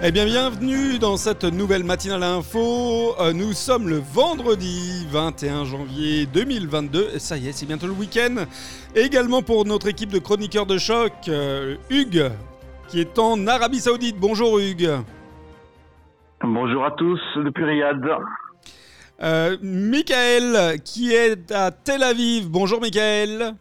Eh bien, bienvenue dans cette nouvelle matinale info. Euh, nous sommes le vendredi 21 janvier 2022. Et ça y est, c'est bientôt le week-end. Également pour notre équipe de chroniqueurs de choc, euh, Hugues, qui est en Arabie Saoudite. Bonjour Hugues. Bonjour à tous depuis Riyad. Euh, Michael, qui est à Tel Aviv. Bonjour Michael.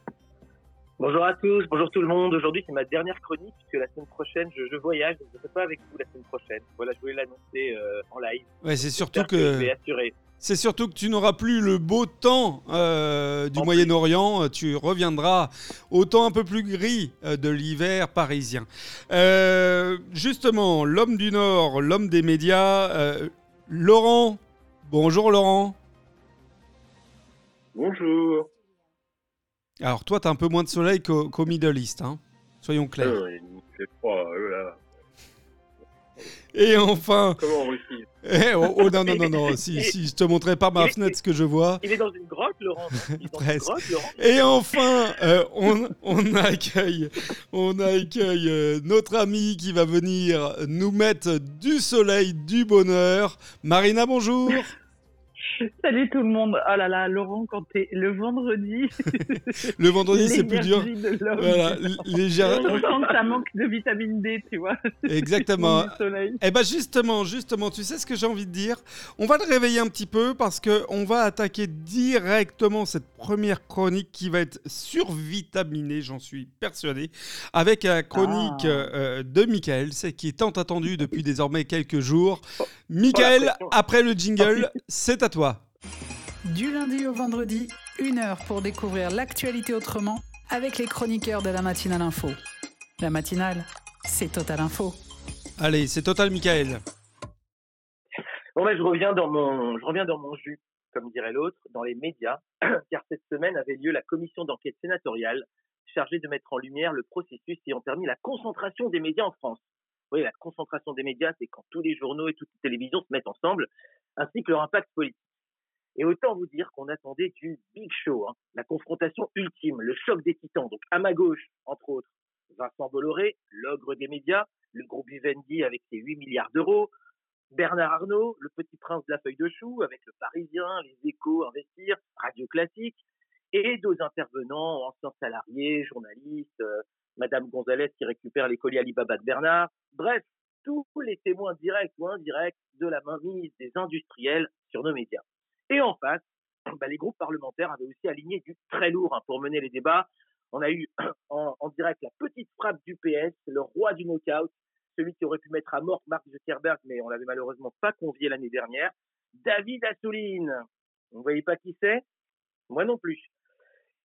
Bonjour à tous, bonjour tout le monde. Aujourd'hui, c'est ma dernière chronique puisque la semaine prochaine, je, je voyage, donc je ne serai pas avec vous la semaine prochaine. Voilà, je voulais l'annoncer euh, en live. Ouais, c'est surtout je que, vais assurer. c'est surtout que tu n'auras plus le beau temps euh, du En Moyen-Orient. Tu reviendras au temps un peu plus gris euh, de l'hiver parisien. Euh, justement, l'homme du Nord, l'homme des médias, euh, Laurent. Bonjour Laurent. Bonjour. Alors toi, tu as un peu moins de soleil qu'au qu'au Middle East, hein. soyons clairs. Euh, il fait froid, euh, là. Et enfin, Comment en Russie eh, oh, oh, non, non, non, non, si, si je te montrais par ma fenêtre ce que je vois. Il est dans une grotte, Laurent. Il est dans une Presque. grotte, Laurent. Et enfin, euh, on, on accueille, on accueille euh, notre ami qui va venir nous mettre du soleil, du bonheur. Marina, bonjour. Salut tout le monde. Oh là là, Laurent, quand t'es le vendredi, Le vendredi, c'est plus dur. l'énergie de l'homme. Voilà, légère- On sent que ça manque de vitamine D, tu vois. exactement. Soleil. Eh ben justement, justement, tu sais ce que j'ai envie de dire? On va le réveiller un petit peu parce que on va attaquer directement cette première chronique qui va être survitaminée, j'en suis persuadé, avec la chronique Ah. euh, de Michael, c'est qui est tant attendue depuis désormais quelques jours. Michael, pression. après le jingle, c'est à toi. Du lundi au vendredi, une heure pour découvrir l'actualité autrement avec les chroniqueurs de la matinale info. La matinale, c'est Total Info. Allez, c'est total, Michael. Bon, ben, je reviens dans mon, je reviens dans mon jus, comme dirait l'autre, dans les médias, car cette semaine avait lieu la commission d'enquête sénatoriale chargée de mettre en lumière le processus ayant permis la concentration des médias en France. Oui, la concentration des médias, c'est quand tous les journaux et toutes les télévisions se mettent ensemble, ainsi que leur impact politique. Et autant vous dire qu'on attendait du big show, hein, la confrontation ultime, le choc des titans. Donc à ma gauche, entre autres, Vincent Bolloré, l'ogre des médias, le groupe Vivendi avec ses 8 milliards d'euros, Bernard Arnault, le petit prince de la feuille de chou, avec le Parisien, les échos, Investir, Radio Classique, et d'autres intervenants, anciens salariés, journalistes, euh, Madame Gonzalez qui récupère les colis Alibaba de Bernard. Bref, tous les témoins directs ou indirects de la mainmise des industriels sur nos médias. Et en face, bah, les groupes parlementaires avaient aussi aligné du très lourd hein, pour mener les débats. On a eu en, direct la petite frappe du PS, le roi du knockout, celui qui aurait pu mettre à mort Mark Zuckerberg, mais on l'avait malheureusement pas convié l'année dernière, David Assouline. Vous ne voyez pas qui c'est? Moi non plus.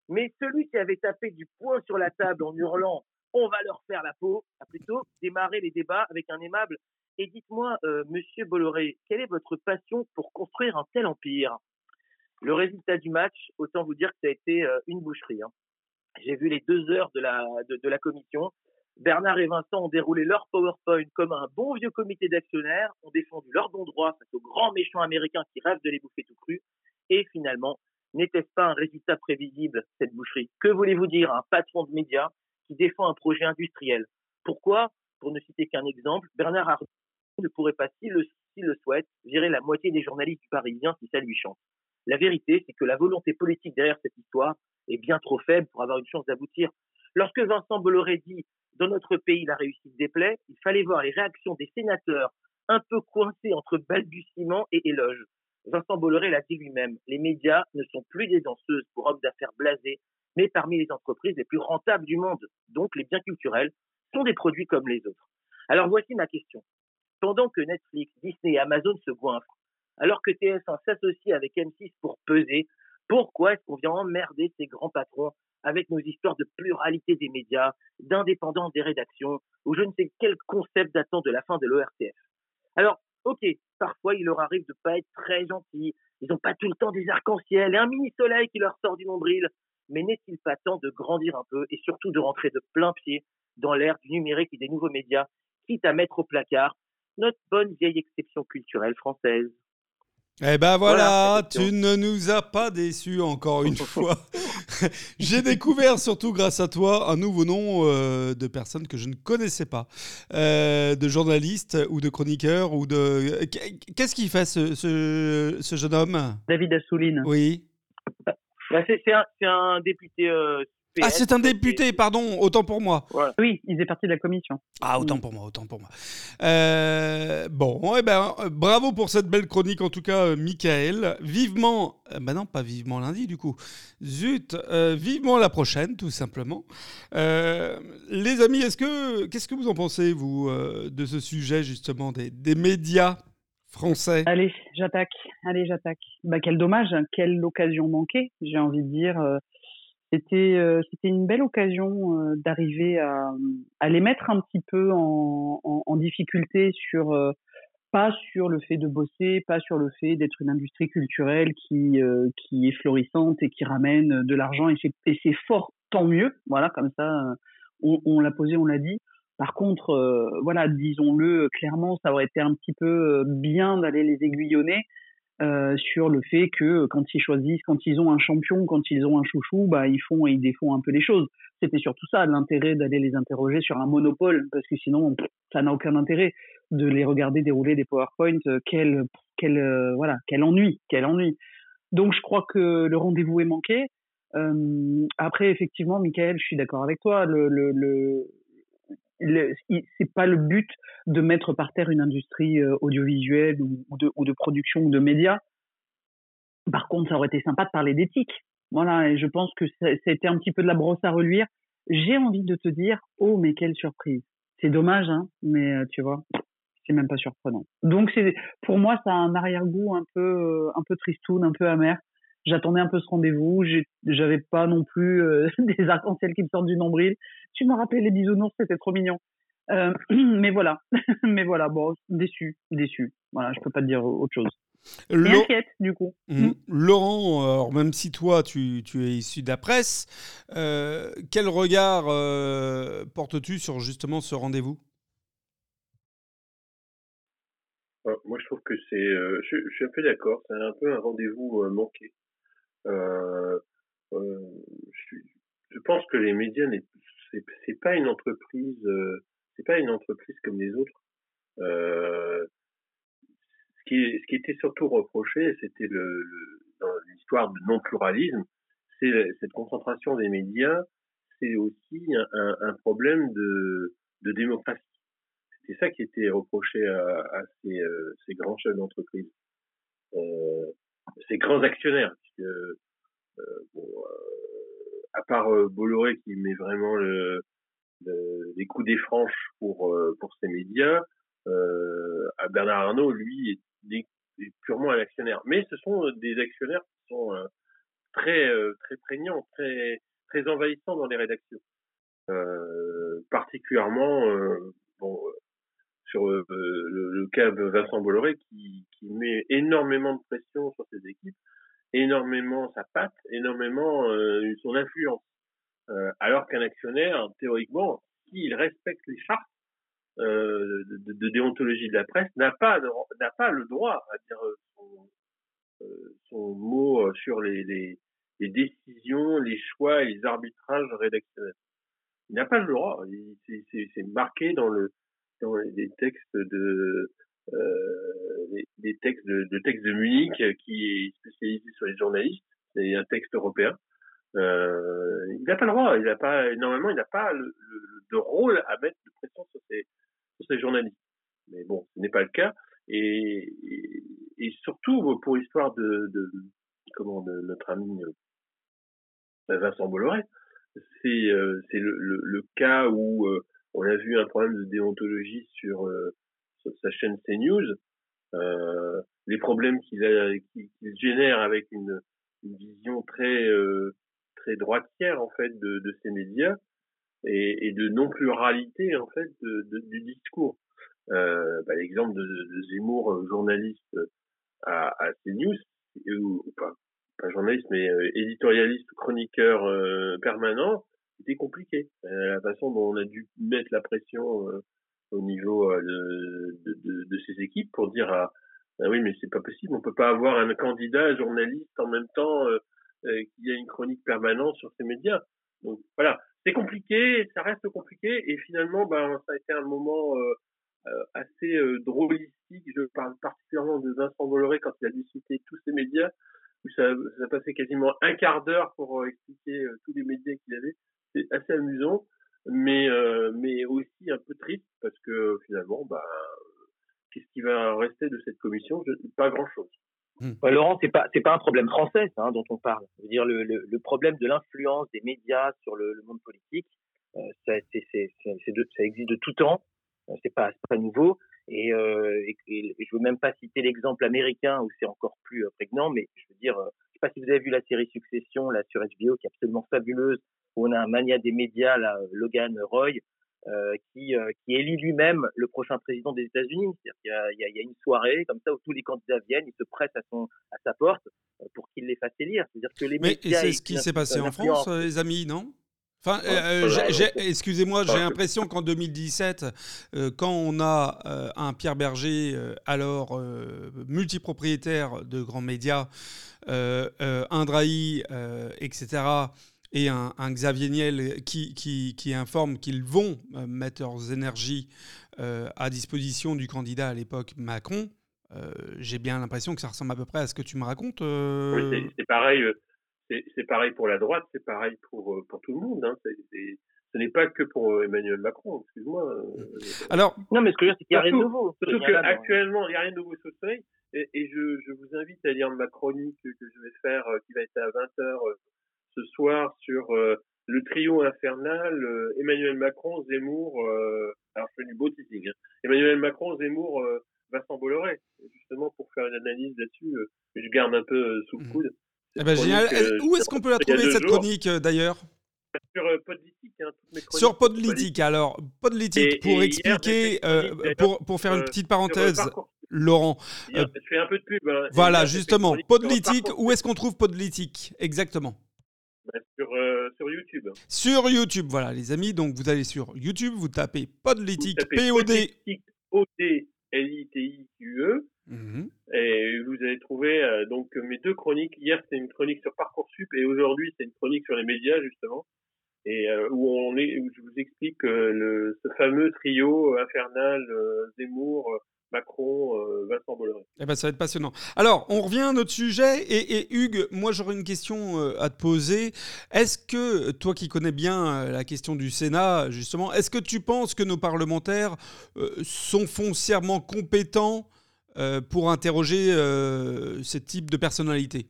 Mais celui qui avait tapé du poing sur la table en hurlant « on va leur faire la peau » a plutôt démarré les débats avec un aimable « et dites-moi, euh, monsieur Bolloré, quelle est votre passion pour construire un tel empire ?» Le résultat du match, autant vous dire que ça a été euh, une boucherie. hein. J'ai vu les deux heures de la, de, la commission. Bernard et Vincent ont déroulé leur PowerPoint comme un bon vieux comité d'actionnaires, ont défendu leur bon droit face aux grands méchants américains qui rêvent de les bouffer tout cru. Et finalement, n'était-ce pas un résultat prévisible, cette boucherie? Que voulez-vous dire un patron de médias qui défend un projet industriel? Pourquoi, pour ne citer qu'un exemple, Bernard Arnault ne pourrait pas, s'il le, le souhaite, virer la moitié des journalistes du Parisien si ça lui chante La vérité, c'est que la volonté politique derrière cette histoire est bien trop faible pour avoir une chance d'aboutir. Lorsque Vincent Bolloré dit dans notre pays la réussite déplaît, il fallait voir les réactions des sénateurs un peu coincés entre balbutiements et éloges. Vincent Bolloré l'a dit lui-même, les médias ne sont plus des danseuses pour hommes d'affaires blasés, mais parmi les entreprises les plus rentables du monde. Donc les biens culturels sont des produits comme les autres. Alors voici ma question. Pendant que Netflix, Disney et Amazon se goinfrent, alors que TF1 s'associe avec M6 pour peser, pourquoi est-ce qu'on vient emmerder ces grands patrons avec nos histoires de pluralité des médias, d'indépendance des rédactions, ou je ne sais quel concept datant de la fin de l'ORTF Alors, ok, parfois il leur arrive de pas être très gentils, ils n'ont pas tout le temps des arcs-en-ciel et un mini-soleil qui leur sort du nombril, mais n'est-il pas temps de grandir un peu et surtout de rentrer de plein pied dans l'ère du numérique et des nouveaux médias, quitte à mettre au placard notre bonne vieille exception culturelle française Eh ben voilà, Voilà, tu ne nous as pas déçus encore une fois. J'ai découvert, surtout grâce à toi, un nouveau nom euh, de personnes que je ne connaissais pas, euh, de journalistes ou de chroniqueurs ou de. Qu'est-ce qu'il fait ce, ce, ce, jeune homme? David Assouline. Oui. Bah, c'est un, un, député euh, ah, c'est un député, pardon, autant pour moi. Oui, il est parti de la commission. Ah, autant pour moi, autant pour moi. Euh, bon, eh ben, euh, bravo pour cette belle chronique, en tout cas, euh, Michael. Vivement, bah non, pas vivement lundi, du coup. Zut, vivement la prochaine, tout simplement. les amis, est-ce que, qu'est-ce que vous en pensez, vous, de ce sujet, justement, des, des médias français? Allez, j'attaque. Allez, j'attaque. Bah, quel dommage, quelle occasion manquée, j'ai envie de dire. C'était euh, c'était une belle occasion euh, d'arriver à, à les mettre un petit peu en, difficulté sur euh, pas sur le fait de bosser, pas sur le fait d'être une industrie culturelle qui qui est florissante et qui ramène de l'argent et c'est et c'est fort tant mieux. Voilà comme ça on, on l'a posé on l'a dit. Par contre voilà disons-le clairement ça aurait été un petit peu bien d'aller les aiguillonner euh, sur le fait que quand ils choisissent, quand ils ont un champion, quand ils ont un chouchou, bah ils font et ils défont un peu les choses. C'était surtout ça l'intérêt d'aller les interroger sur un monopole, parce que sinon ça n'a aucun intérêt de les regarder dérouler des PowerPoint. Euh, quel quel euh, voilà quel ennui, quel ennui. Donc je crois que le rendez-vous est manqué. Euh, après effectivement, Michael, je suis d'accord avec toi. Le, le, le c'est pas le but de mettre par terre une industrie euh, audiovisuelle ou, de, production ou de médias. Par contre, ça aurait été sympa de parler d'éthique. Voilà, et je pense que c'était un petit peu de la brosse à reluire. J'ai envie de te dire, oh, mais quelle surprise. C'est dommage, hein, mais euh, tu vois, c'est même pas surprenant. Donc, pour moi, ça a un arrière-goût un peu, euh, un peu tristoun, un peu amer j'attendais un peu ce rendez-vous. J'avais pas non plus euh, des arcs-en-ciel qui me sortent du nombril. Tu m'as rappelé les bisounours, c'était trop mignon. Euh, mais voilà, mais voilà, bon, déçu, déçu. Voilà, je peux pas te dire autre chose. Et inquiète, du coup. Mmh. Mmh. Laurent, alors même si toi, tu, tu es issu de la presse, euh, quel regard portes-tu sur justement ce rendez-vous? Moi, je trouve que c'est. je, je, suis un peu d'accord, c'est un peu un rendez-vous manqué. Euh, euh, je, je, pense que les médias, c'est, pas une entreprise, euh, c'est pas une entreprise comme les autres. Euh, ce qui, ce qui était surtout reproché, c'était le, le, dans l'histoire de non-pluralisme, c'est cette concentration des médias, c'est aussi un, un, problème de, de démocratie. C'était ça qui était reproché à, à ces, euh, ces grands chefs d'entreprise. Euh, ces grands actionnaires, euh, euh, à part euh, Bolloré qui met vraiment le, le, les coups des franches pour pour ses médias, Bernard Arnault, lui, est, purement un actionnaire. Mais ce sont des actionnaires qui sont très très prégnants, très très envahissants dans les rédactions. Particulièrement bon sur le, le, cas de Vincent Bolloré qui, qui met énormément de pression sur ses équipes énormément sa patte, énormément euh, son influence. Euh, alors qu'un actionnaire, théoriquement, s'il respecte les chartes euh, de, de, déontologie de la presse, n'a pas n'a pas le droit à dire son, son mot sur les, les, les, décisions, les choix et les arbitrages rédactionnels. Il n'a pas le droit. C'est marqué dans le dans les textes de euh, des, textes de, de, textes de Munich euh, qui est spécialisé sur les journalistes. C'est un texte européen. Euh, il n'a pas le droit. Il n'a pas normalement, il n'a pas le, de rôle à mettre de pression sur ces sur ces journalistes. Mais bon, ce n'est pas le cas. Et, et, surtout pour l'histoire de, de comment de notre ami Vincent Bolloré, c'est euh, c'est le, le, le, cas où on a vu un problème de déontologie sur sur sa chaîne CNews, euh, les problèmes qu'il qu génère avec une, vision très euh, très droitière en fait de, de ces médias et, de non pluralité en fait du discours. Euh, bah, L'exemple de, Zemmour, euh, journaliste à, à CNews, ou, pas, journaliste mais éditorialiste, chroniqueur permanent, c'était compliqué. la façon dont on a dû mettre la pression au niveau euh, de, de, de, ces équipes pour dire ah, ah oui mais c'est pas possible on peut pas avoir un candidat journaliste en même temps euh, qu'il y a une chronique permanente sur ces médias. Donc voilà, c'est compliqué, ça reste compliqué, et finalement, ben, ça a été un moment assez drôlistique. Je parle particulièrement de Vincent Bolloré quand il a discuté tous ces médias, où ça, ça a passé quasiment un quart d'heure pour expliquer tous les médias qu'il avait. C'est assez amusant mais euh, mais aussi un peu triste parce que finalement, bah, qu'est-ce qui va rester de cette commission? Pas grand-chose. Hmm. Laurent, c'est pas c'est pas un problème français hein, dont on parle. Je veux dire le, le, le problème de l'influence des médias sur le, le monde politique, euh, ça, c'est, c'est, c'est de, ça existe de tout temps. Euh, c'est pas c'est pas nouveau. Et, euh, et, et, je veux même pas citer l'exemple américain où c'est encore plus euh, prégnant, mais je veux dire, je sais pas si vous avez vu la série Succession là sur HBO qui est absolument fabuleuse où on a un mania des médias, là, Logan Roy, euh, qui, euh, qui élit lui-même le prochain président des États-Unis. C'est-à-dire qu'il y a, y, y une soirée comme ça où tous les candidats viennent, ils se pressent à, son, à sa porte euh, pour qu'il les fasse élire. C'est-à-dire que les Mais c'est ce qui s'est passé en France, euh, les amis, non? Enfin, euh, excusez-moi, j'ai l'impression qu'en 2017, euh, quand on a euh, un Pierre Berger, alors multipropriétaire de grands médias, un Drahi, etc., et un, Xavier Niel qui, qui, qui informe qu'ils vont euh, mettre leurs énergies euh, à disposition du candidat à l'époque Macron, euh, j'ai bien l'impression que ça ressemble à peu près à ce que tu me racontes. Oui, c'est pareil. C'est pareil pour la droite, c'est pareil pour, pour tout le monde. Hein. ce n'est pas que pour Emmanuel Macron, excuse-moi. Alors, non, mais ce que je veux dire, c'est qu'il n'y a rien de nouveau. Surtout qu'actuellement, il n'y a rien de nouveau sous le soleil. Et, et je, je, vous invite à lire ma chronique que je vais faire, qui va être à 20h ce soir sur euh, le trio infernal euh, Emmanuel Macron, Zemmour, euh, alors je fais du beau teasing, hein. Emmanuel Macron, Zemmour, Vincent Bolloré, justement pour faire une analyse là-dessus, je garde un peu sous le mmh. coude. Eh ben, génial. Où est-ce qu'on peut la trouver cette chronique d'ailleurs? Sur Podlitique, hein, Sur Podlitique, alors Podlitique, pour expliquer, pour, pour faire une petite parenthèse, Laurent. je fais un peu de pub. Hein. voilà, justement, Podlitique, où est-ce qu'on trouve Podlitique Exactement? Bah, sur, euh, sur, YouTube. Sur YouTube, voilà, les amis. Donc, vous allez sur YouTube, vous tapez Podlitique, P-O-D. O-D-L-I-T-I-Q-E. Et vous allez trouver euh, donc mes deux chroniques. Hier, c'était une chronique sur Parcoursup et aujourd'hui, c'est une chronique sur les médias, justement. Et euh, où, on est, où je vous explique le, ce fameux trio infernal Zemmour, Macron, euh, Vincent Bolloré. Eh ben, ça va être passionnant. Alors, on revient à notre sujet. Et, Hugues, moi, j'aurais une question euh, à te poser. Est-ce que, toi qui connais bien euh, la question du Sénat, justement, est-ce que tu penses que nos parlementaires sont foncièrement compétents pour interroger ce type de personnalité?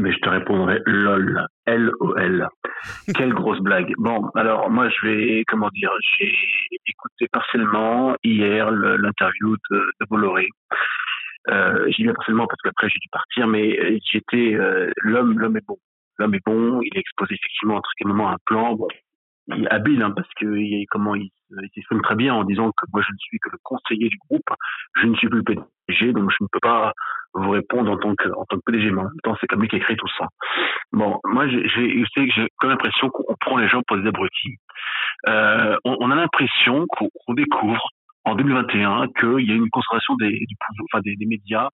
Mais je te répondrai LOL, L-O-L. Quelle grosse blague. Bon, alors moi je vais, comment dire, j'ai écouté partiellement hier l'interview de, Bolloré. Euh, J'y vais partiellement parce qu'après j'ai dû partir, mais j'étais euh, l'homme, l'homme est bon. L'homme est bon. Il expose effectivement très un plan. Bon, habile hein, parce que comment il, il s'exprime très bien en disant que moi je ne suis que le conseiller du groupe, je ne suis plus le PDG, donc je ne peux pas vous répondre en tant que en tant que PDG, mais en même temps c'est comme lui qui a écrit tout ça. Bon, moi j'ai j'ai comme l'impression qu'on prend les gens pour des abrutis. Euh, on, on, a l'impression qu'on découvre en 2021 qu'il y a une concentration des, du, enfin des, des médias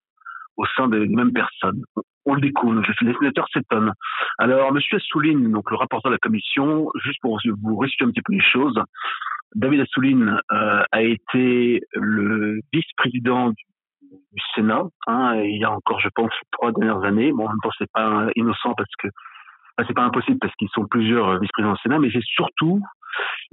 au sein des mêmes personnes on le découvre. Les sénateurs s'étonnent. Alors, Monsieur Assouline, donc le rapporteur de la commission, juste pour vous resituer un petit peu les choses, David Assouline euh, a été le vice-président du, Sénat, hein, il y a encore, je pense, trois dernières années. Bon, en même temps, c'est pas innocent parce que c'est pas impossible parce qu'ils sont plusieurs vice-présidents du Sénat, mais c'est surtout,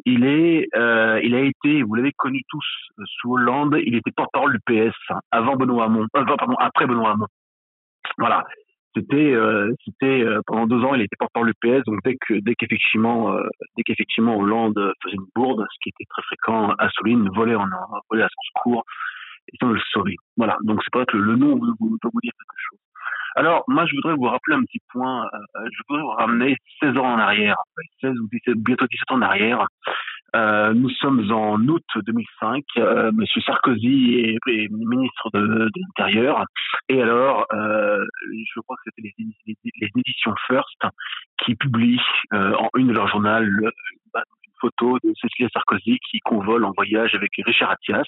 il est, euh, il a été, vous l'avez connu tous sous Hollande, il était porte-parole du PS avant Benoît Hamon, euh, pardon, après Benoît Hamon. Voilà. C'était euh, c'était euh, pendant deux ans il était porte-parole du PS donc dès que dès qu'effectivement euh, dès qu'effectivement Hollande faisait une bourde ce qui était très fréquent Assouline volait en volait à son secours et ça le sauver voilà. Donc c'est pas que le, nom peut vous dire quelque chose alors moi je voudrais vous rappeler un petit point je voudrais vous ramener 16 ans en arrière 16 ou 17 bientôt 17 ans en arrière euh, nous sommes en août 2005. Euh, Monsieur Sarkozy est, ministre de, l'Intérieur. Et alors, euh, je crois que c'était les, éditions First qui publient euh, en une de leurs journal bah, une photo de Cécile Sarkozy qui convole en voyage avec Richard Attias.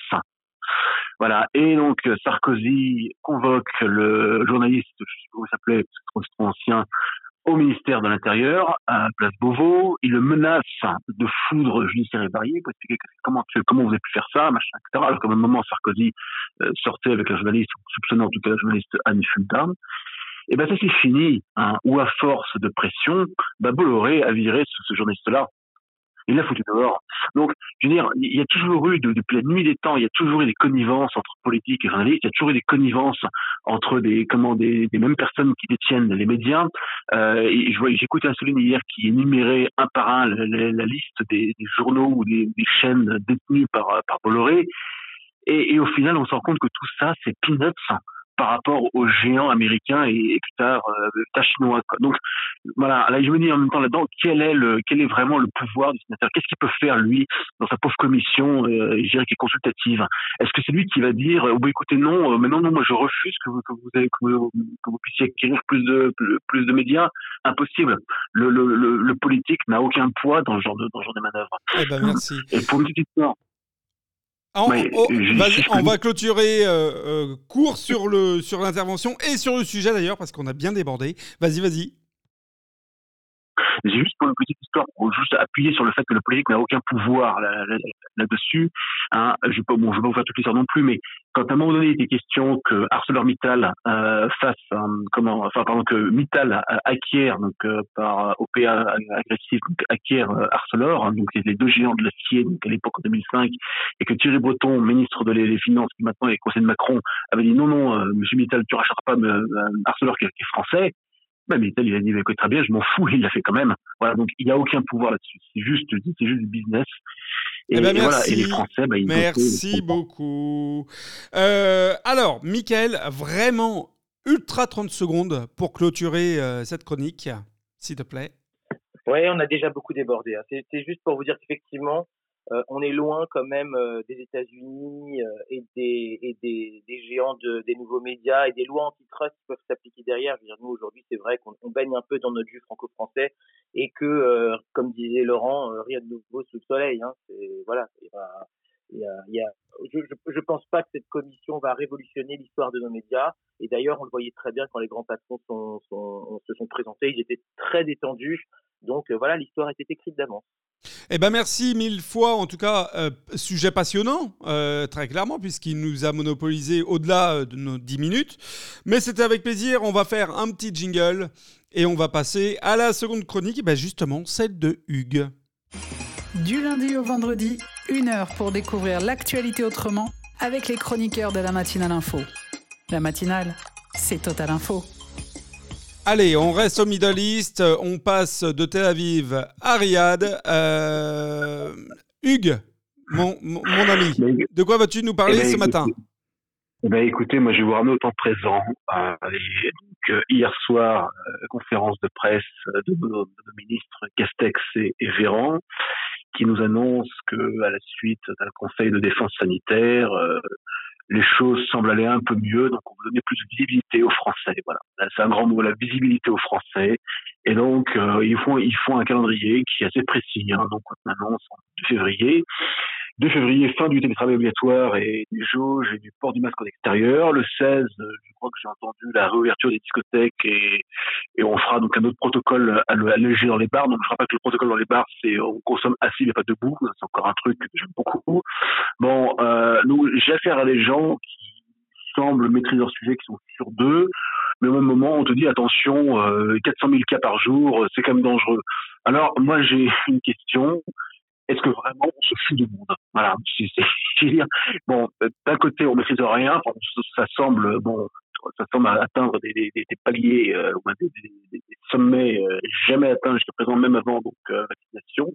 Voilà. Et donc Sarkozy convoque le journaliste, je vient au ministère de l'Intérieur, à Place Beauvau. Il le menace de foudre judiciaire et varié pour expliquer comment, comment vous avez pu faire ça, machin, etc. Alors qu'à un moment, Sarkozy euh, sortait avec la journaliste, soupçonnant en tout cas la journaliste Anne Fulton. Et eh ben ça c'est fini, hein, ou à force de pression, bah Bolloré a viré ce journaliste-là il l'a foutu dehors. Donc, je veux dire, il y a toujours eu, depuis la nuit des temps, il y a toujours eu des connivences entre politiques et journalistes, il y a toujours eu des connivences entre des, comment, des, des mêmes personnes qui détiennent les médias. Euh, et je vois, Soline hier qui énumérait un par un la, liste des, des, journaux ou des, des chaînes détenues par, par Bolloré. Et, et, au final, on se rend compte que tout ça, c'est peanuts par rapport aux géants américains et, et plus tard euh, chinois. Donc voilà, là je me dis en même temps là-dedans quel est le quel est vraiment le pouvoir du sénateur? Qu'est-ce qu'il peut faire lui dans sa pauvre commission, euh, je dirais qui est consultative? Est-ce que c'est lui qui va dire oh, bah, écoutez non, euh, mais non non moi je refuse que vous que vous, avez, que vous, que vous puissiez acquérir plus de plus, de médias Impossible. Le, le, le, politique n'a aucun poids dans le genre de dans le genre de manœuvre. Eh ben merci. Et pour une petite histoire, on, on, va clôturer euh, euh, court sur le sur l'intervention et sur le sujet d'ailleurs parce qu'on a bien débordé. Vas-y, vas-y. Juste pour une petite histoire, pour juste appuyer sur le fait que le politique n'a aucun pouvoir là-dessus. Hein, je ne vais, pas vous faire toute l'histoire non plus, mais quand à un moment donné il était question que ArcelorMittal euh, fasse, comment, enfin pardon, que Mittal acquiert donc euh, par OPA agressif donc, acquiert euh, Arcelor, hein, donc les deux géants de l'acier donc à l'époque en 2005, et que Thierry Breton, ministre de les, Finances, qui maintenant est conseiller de Macron, avait dit non non, euh, Monsieur Mittal, tu rachèteras pas Arcelor qui est français. Mais Mittal, il a dit, écoute, très bien, je m'en fous, il l'a fait quand même. Voilà, donc il n'y a aucun pouvoir là-dessus. C'est juste, c'est juste du business. Et, eh ben, voilà, et, les Français, bah, ils Merci beaucoup. Euh, alors, Michael, vraiment ultra 30 secondes pour clôturer euh, cette chronique, s'il te plaît. Oui, on a déjà beaucoup débordé. Hein. C'est juste pour vous dire qu'effectivement, euh, on est loin quand même euh, des États-Unis euh, et, des, et des, des géants de, des nouveaux médias et des lois antitrust qui peuvent s'appliquer derrière. Je veux dire, nous aujourd'hui, c'est vrai qu'on baigne un peu dans notre jus franco-français et que, comme disait Laurent, rien de nouveau sous le soleil. Hein, voilà, a, je, je, pense pas que cette commission va révolutionner l'histoire de nos médias. Et d'ailleurs, on le voyait très bien quand les grands patrons se sont présentés. Ils étaient très détendus. Donc voilà, l'histoire était écrite d'avance. Eh ben merci mille fois, en tout cas, euh, sujet passionnant, euh, très clairement, puisqu'il nous a monopolisé au-delà euh, de nos 10 minutes. Mais c'était avec plaisir, on va faire un petit jingle et on va passer à la seconde chronique, ben justement celle de Hugues. Du lundi au vendredi, une heure pour découvrir l'actualité autrement avec les chroniqueurs de la matinale info. La matinale, c'est Total Info. Allez, on reste au Middle East, on passe de Tel Aviv à Riyad. Euh, Hugues, mon, mon, ami, de quoi vas-tu nous parler eh ben, ce matin eh ben, Écoutez, moi je vais vous ramener au temps présent. Euh, donc, hier soir, euh, conférence de presse de nos, ministres Castex et, et, Véran qui nous annoncent que à la suite d'un conseil de défense sanitaire, euh, les choses semblent aller un peu mieux, donc on veut donner plus de visibilité aux Français. Voilà, c'est un grand mot, la visibilité aux Français. Et donc euh, ils font ils font un calendrier qui est assez précis. Hein, donc on annonce en février. 2 février, fin du télétravail obligatoire et des jauges et du port du masque en extérieur. Le 16, je crois que j'ai entendu la réouverture des discothèques et, et on fera donc un autre protocole allégé dans les bars. Donc je rappelle que le protocole dans les bars, c'est on consomme assis mais pas debout. C'est encore un truc que j'aime beaucoup. Bon, euh, nous, j'ai affaire à des gens qui semblent maîtriser leur sujet, qui sont sur deux. Mais au même moment, on te dit attention, euh, 400 000 cas par jour, c'est quand même dangereux. Alors moi, j'ai une question est-ce que vraiment on se fout du monde? Voilà, c'est dire. Bon, d'un côté, on maîtrise rien. Ça semble bon, ça semble atteindre des, des, des paliers, euh, des, des, sommets euh, jamais atteints jusqu'à présent, même avant donc euh, vaccination.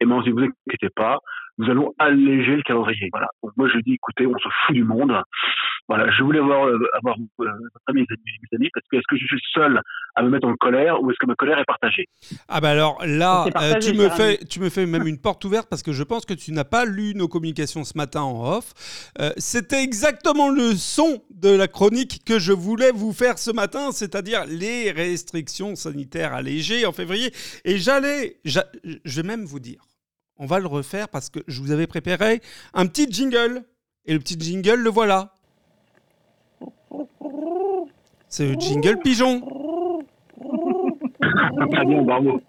Et moi, dit vous inquiétez pas, nous allons alléger le calendrier. Voilà. Donc moi, je dis écoutez, on se fout du monde. Voilà, je voulais avoir, euh, avoir euh, mes amis, parce que est-ce que je suis seul à me mettre en colère ou est-ce que ma colère est partagée? Ah bah alors là, euh, tu me fais, tu me fais même une porte ouverte parce que je pense que tu n'as pas lu nos communications ce matin en off. C'était exactement le son de la chronique que je voulais vous faire ce matin, c'est-à-dire les restrictions sanitaires allégées en février. Et j'allais, je vais même vous dire, on va le refaire parce que je vous avais préparé un petit jingle. Et le petit jingle, le voilà. C'est le jingle pigeon. Bravo.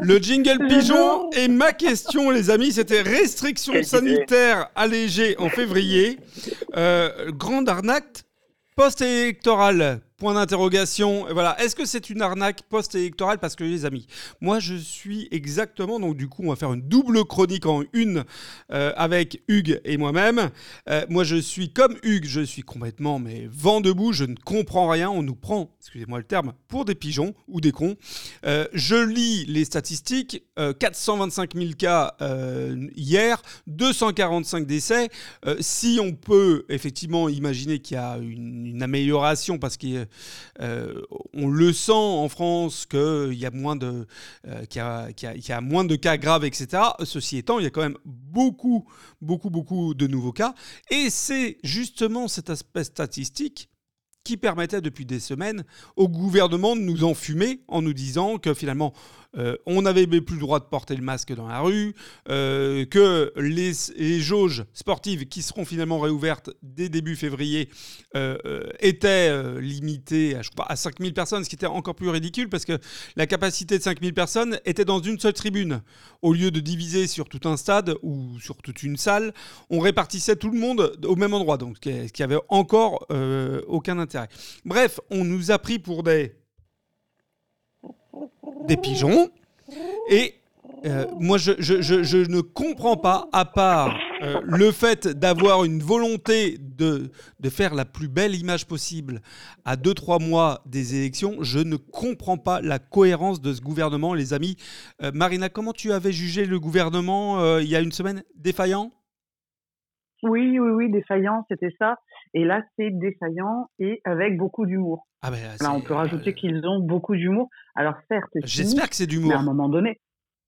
Le jingle pigeon et ma question, les amis, c'était restrictions sanitaires allégées en février. Euh, grande arnaque post-électorale. Point d'interrogation. Voilà. Est-ce que c'est une arnaque post-électorale? Parce que les amis, moi je suis exactement. Donc du coup, on va faire une double chronique en une euh, avec Hugues et moi-même. Euh, moi, je suis comme Hugues. Je suis complètement mais vent debout. Je ne comprends rien. On nous prend, excusez-moi le terme, pour des pigeons ou des cons. Euh, je lis les statistiques. euh, 425 000 cas hier, 245 décès. Si on peut effectivement imaginer qu'il y a une, amélioration parce qu'on le sent en France qu'il y a moins de euh, y a moins de cas graves, etc. Ceci étant, il y a quand même beaucoup, beaucoup, beaucoup de nouveaux cas. Et c'est justement cet aspect statistique qui permettait depuis des semaines au gouvernement de nous enfumer en nous disant que finalement euh, on n'avait plus le droit de porter le masque dans la rue, euh, que les, jauges sportives qui seront finalement réouvertes dès début février euh, étaient limitées à, je crois, à 5000 personnes, ce qui était encore plus ridicule parce que la capacité de 5000 personnes était dans une seule tribune. Au lieu de diviser sur tout un stade ou sur toute une salle, on répartissait tout le monde au même endroit, donc ce qui avait encore aucun intérêt. Bref, on nous a pris pour des des pigeons et euh, moi je, je- je- ne comprends pas, à part euh, le fait d'avoir une volonté de, de faire la plus belle image possible à 2-3 mois des élections, je ne comprends pas la cohérence de ce gouvernement, les amis. Euh, Marina, comment tu avais jugé le gouvernement il y a une semaine? Défaillant? Oui, oui, oui, défaillant, c'était ça. Et là, c'est défaillant et avec beaucoup d'humour. ah ben, Là, on peut rajouter euh, qu'ils ont beaucoup d'humour. Alors, certes, J'espère que c'est mais à un d'humour. moment donné.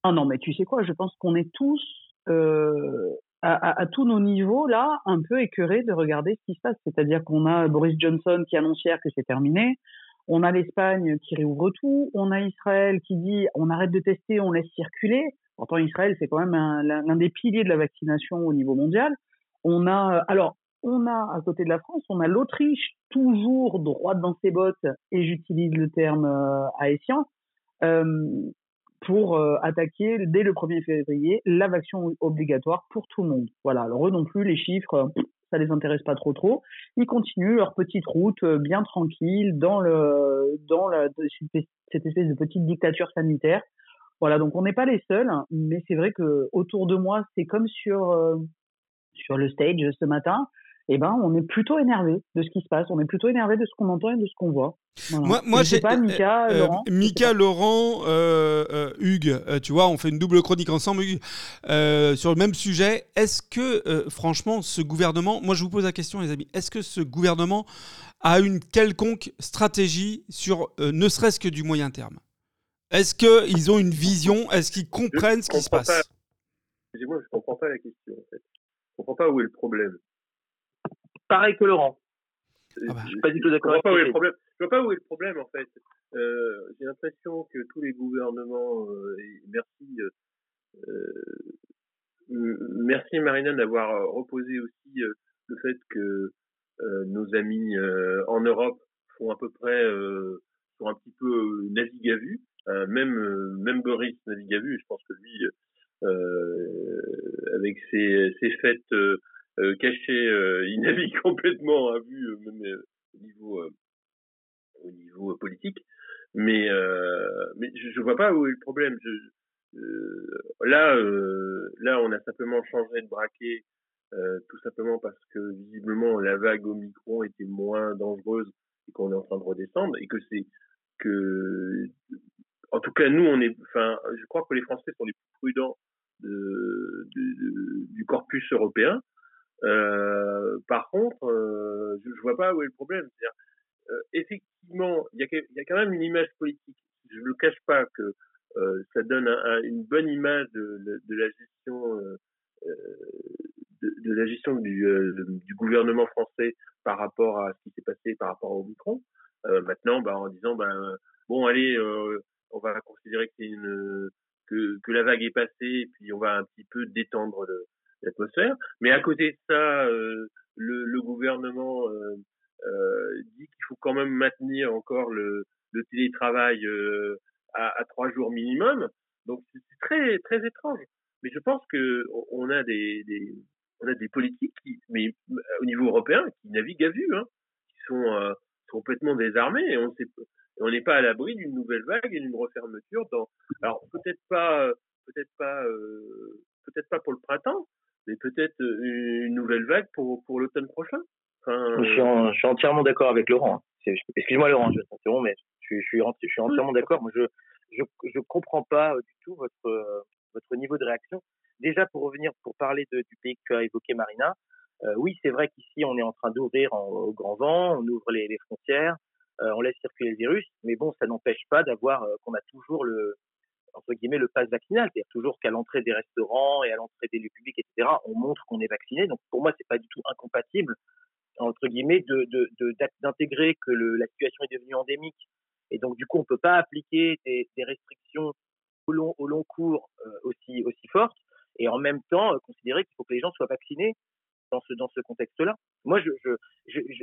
Ah non, mais tu sais quoi, je pense qu'on est tous, euh, à, à- à tous nos niveaux, là, un peu écœurés de regarder ce qui se passe. C'est-à-dire qu'on a Boris Johnson qui annonce hier que c'est terminé. On a l'Espagne qui réouvre tout. On a Israël qui dit on arrête de tester, on laisse circuler. Pourtant, Israël, c'est quand même un- l'un l'un des piliers de la vaccination au niveau mondial. On a, alors, on a à côté de la France, on a l'Autriche toujours droite dans ses bottes, et j'utilise le terme euh, haïtien, euh, pour euh, attaquer dès le 1er février la vaccination obligatoire pour tout le monde. Voilà. Alors eux non plus, les chiffres, ça les intéresse pas trop trop. Ils continuent leur petite route bien tranquille dans cette espèce de petite dictature sanitaire. Voilà. Donc on n'est pas les seuls, hein, mais c'est vrai que autour de moi, c'est comme sur sur le stage ce matin. Eh ben, on est plutôt énervé de ce qui se passe. On est plutôt énervé de ce qu'on entend et de ce qu'on voit. Voilà. Moi, moi j'ai pas, Mika, euh, Laurent. Mika, pas. Laurent, euh, euh, Hugues, euh, tu vois, on fait une double chronique ensemble, Hugues, euh, sur le même sujet. Est-ce que, euh, franchement, ce gouvernement, moi je vous pose la question, les amis, est-ce que ce gouvernement a une quelconque stratégie sur euh, ne serait-ce que du moyen terme? Est-ce qu'ils ont une vision? Est-ce qu'ils comprennent ce qui se passe? Excusez-moi, je comprends pas la question, en fait. Je comprends pas où est le problème. Pareil que Laurent. Ah bah. Je suis pas du tout d'accord avec pas où est le toi. problème. Je vois pas où est le problème, en fait. Euh, J'ai l'impression que tous les gouvernements, euh, et merci, euh, merci Marina d'avoir reposé aussi euh, le fait que euh, nos amis euh, en Europe font à peu près, euh, sont un petit peu navigue à vue. Euh, même euh, même Boris navigue à vue. Je pense que lui, euh, avec ses, ses fêtes euh, cachées, euh, il complètement à vue, euh, même euh, au niveau au niveau politique. Mais je, je vois pas où est le problème. Là là on a simplement changé de braquet tout simplement parce que visiblement la vague Omicron était moins dangereuse et qu'on est en train de redescendre et que c'est que en tout cas nous on est enfin je crois que les Français sont les plus prudents de, de- de- du corpus européen. Euh, par contre, euh, je, je vois pas où est le problème. C'est-à-dire, euh, effectivement, il y, y a quand même une image politique. Je ne le cache pas que euh, ça donne un- un- une bonne image de, de- la gestion euh, de, de la gestion du, du gouvernement français par rapport à ce qui s'est passé par rapport au Micron. Euh, maintenant, bah, en disant, bah, bon, allez, on va considérer que une que, que la vague est passée et puis on va un petit peu détendre le- l'atmosphère. Mais à côté de ça, euh, le, gouvernement euh, euh, dit qu'il faut quand même maintenir encore le, télétravail à, trois jours minimum. Donc c'est très très étrange. Mais je pense que on a des, on a des politiques qui, mais au niveau européen, qui naviguent à vue, hein, qui sont complètement désarmés et on n'est pas à l'abri d'une nouvelle vague et d'une refermeture dans alors peut-être pas peut-être pas peut-être pas pour le printemps mais peut-être une nouvelle vague pour pour l'automne prochain. Enfin, je, suis entièrement d'accord avec Laurent hein. excuse-moi Laurent je t'interromps mais je, je, suis je suis entièrement d'accord. Moi je je je comprends pas du tout votre votre niveau de réaction. Déjà pour revenir pour parler de, du pays que tu as évoqué Marina euh, oui, c'est vrai qu'ici, on est en train d'ouvrir au grand vent, on ouvre les, les frontières, euh, on laisse circuler le virus, mais bon, ça n'empêche pas d'avoir euh, qu'on a toujours le entre guillemets le pass vaccinal, c'est-à-dire toujours qu'à l'entrée des restaurants et à l'entrée des lieux publics, etc., on montre qu'on est vacciné. Donc pour moi, c'est pas du tout incompatible entre guillemets de d'intégrer que le, la situation est devenue endémique et donc du coup on peut pas appliquer des, restrictions au long au long cours aussi aussi fortes et en même temps considérer qu'il faut que les gens soient vaccinés dans ce, dans ce contexte-là. Moi, je,